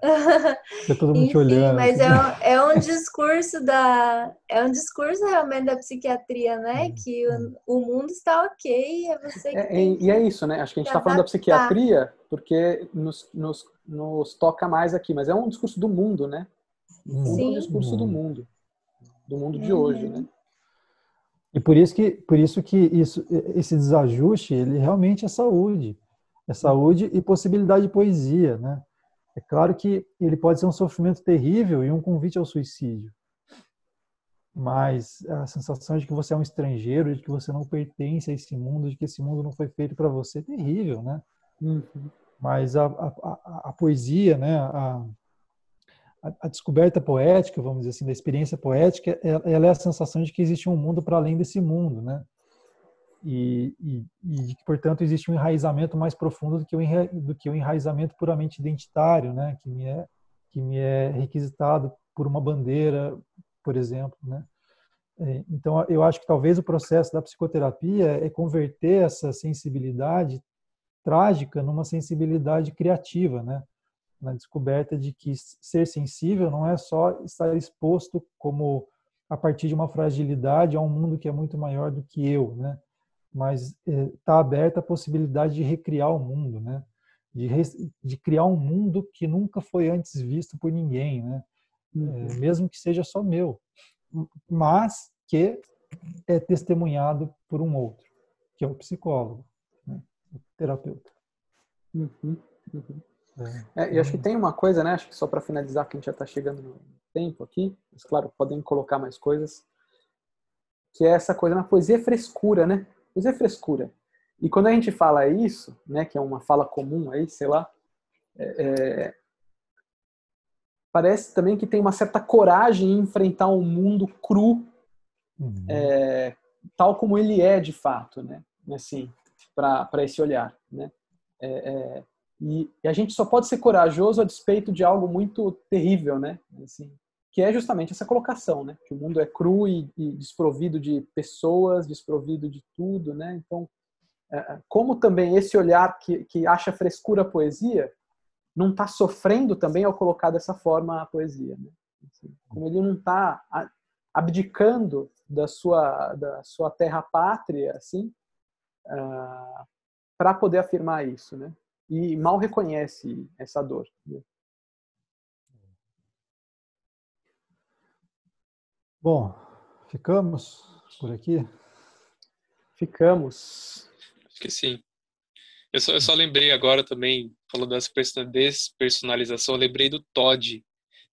<laughs> Fica todo mundo te Enfim, olhando. mas assim. é, um- é um discurso da é um discurso realmente da psiquiatria, né? Que o, o mundo está ok, é você que É, tem e, e é isso, né? Acho que a gente está falando da psiquiatria porque nos, nos, nos toca mais aqui, mas é um discurso do mundo, né? Hum. É um Sim. discurso do Hum. mundo, do mundo de Uhum. hoje, né? E por isso que, por isso que isso, esse desajuste, ele realmente é saúde. É saúde e possibilidade de poesia, né? É claro que ele pode ser um sofrimento terrível e um convite ao suicídio. Mas a sensação de que você é um estrangeiro, de que você não pertence a esse mundo, de que esse mundo não foi feito para você, é terrível, né? Uhum. Mas a, a, a, a poesia, né? A, descoberta poética, vamos dizer assim, da experiência poética, ela, ela é a sensação de que existe um mundo para além desse mundo, né? E, e, e portanto, existe um enraizamento mais profundo do que o, enra, do que o enraizamento puramente identitário, né? Que me é que me é requisitado por uma bandeira, por exemplo, né? É, Então, eu acho que talvez o processo da psicoterapia é converter essa sensibilidade trágica numa sensibilidade criativa, né? Na descoberta de que ser sensível não é só estar exposto como a partir de uma fragilidade a um mundo que é muito maior do que eu, né? Mas está aberta a possibilidade de recriar o mundo, né? De, de criar um mundo que nunca foi antes visto por ninguém, né? Uhum. É, mesmo que seja só meu, mas que é testemunhado por um outro, que é o psicólogo, né? o terapeuta. Uhum. Uhum. É, e acho que tem uma coisa, né? Acho que só para finalizar, que a gente já está chegando no tempo aqui, mas claro, podem colocar mais coisas, que é essa coisa na poesia é frescura, né? Poesia é frescura. E quando a gente fala isso, né, que é uma fala comum aí, sei lá, é, é, parece também que tem uma certa coragem em enfrentar um mundo cru, uhum. é, tal como ele é de fato, né? Assim, para esse olhar, né? É, e, e, a gente só pode ser corajoso a despeito de algo muito terrível, né? Assim, que é justamente essa colocação, né? Que o mundo é cru e, e desprovido de pessoas, desprovido de tudo, né? Então, é, como também esse olhar que, que acha frescura a poesia não está sofrendo também ao colocar dessa forma a poesia, né? Assim, como ele não está abdicando da sua da sua terra pátria, assim, uh, para poder afirmar isso, né? E mal reconhece essa dor. Né? Bom, ficamos por aqui? Ficamos. Acho que sim. Eu só, eu só lembrei agora também, falando dessa despersonalização, eu lembrei do Todd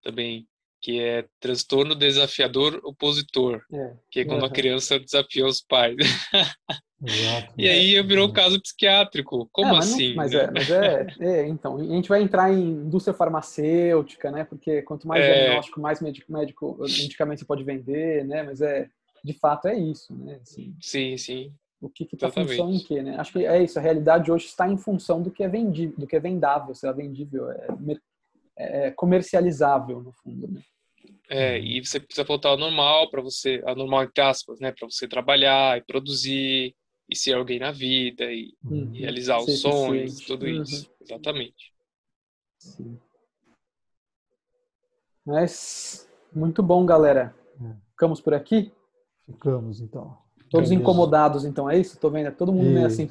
também, que é transtorno desafiador opositor, é. que é quando uhum. a criança desafia os pais. <laughs> Exato. e aí virou um caso psiquiátrico. Como é, mas assim? Não, mas, né? é, mas é, é, então, a gente vai entrar em indústria farmacêutica, né? Porque quanto mais É. diagnóstico, mais médico, médico, medicamento você pode vender, né? Mas é, de fato é isso, né? Assim, Sim, sim. o que está função em quê, né? Acho que é isso, a realidade hoje está em função do que é vendível, do que é vendável, se é vendível, é, é comercializável no fundo, né? É, e você precisa voltar ao normal para você, ao normal entre aspas, né, para você trabalhar e produzir e ser alguém na vida e, Uhum. e realizar Ser os sonhos, eficiente. tudo Uhum. isso. Exatamente. Sim. Mas muito bom, galera. É. Ficamos por aqui? Ficamos, então. Todos incomodados, então, é isso? Tô vendo, é todo mundo meio assim,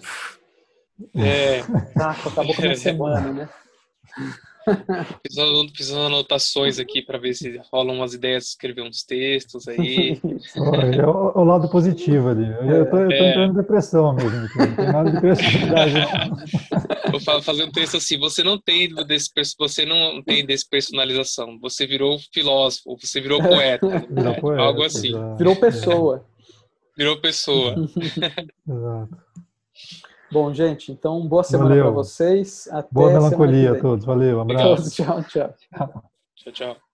É, tá, acabou com a minha <laughs> semana, né? Fiz umas anotações aqui para ver se rolam umas ideias de escrever uns textos aí. <laughs> Olha, é o, é o lado positivo ali. Eu, tô, eu tô É. entrando em depressão mesmo. aqui. Não tem nada de criatividade, <laughs> fazer um texto assim, você não tem você não tem despersonalização, você virou filósofo, você virou poeta, <laughs> Virou né? poeta, algo assim, exato. Virou pessoa. virou pessoa. Exato. Bom, gente, então boa semana para vocês. Até boa melancolia a todos. Valeu, um abraço. Tchau, tchau. Tchau, tchau.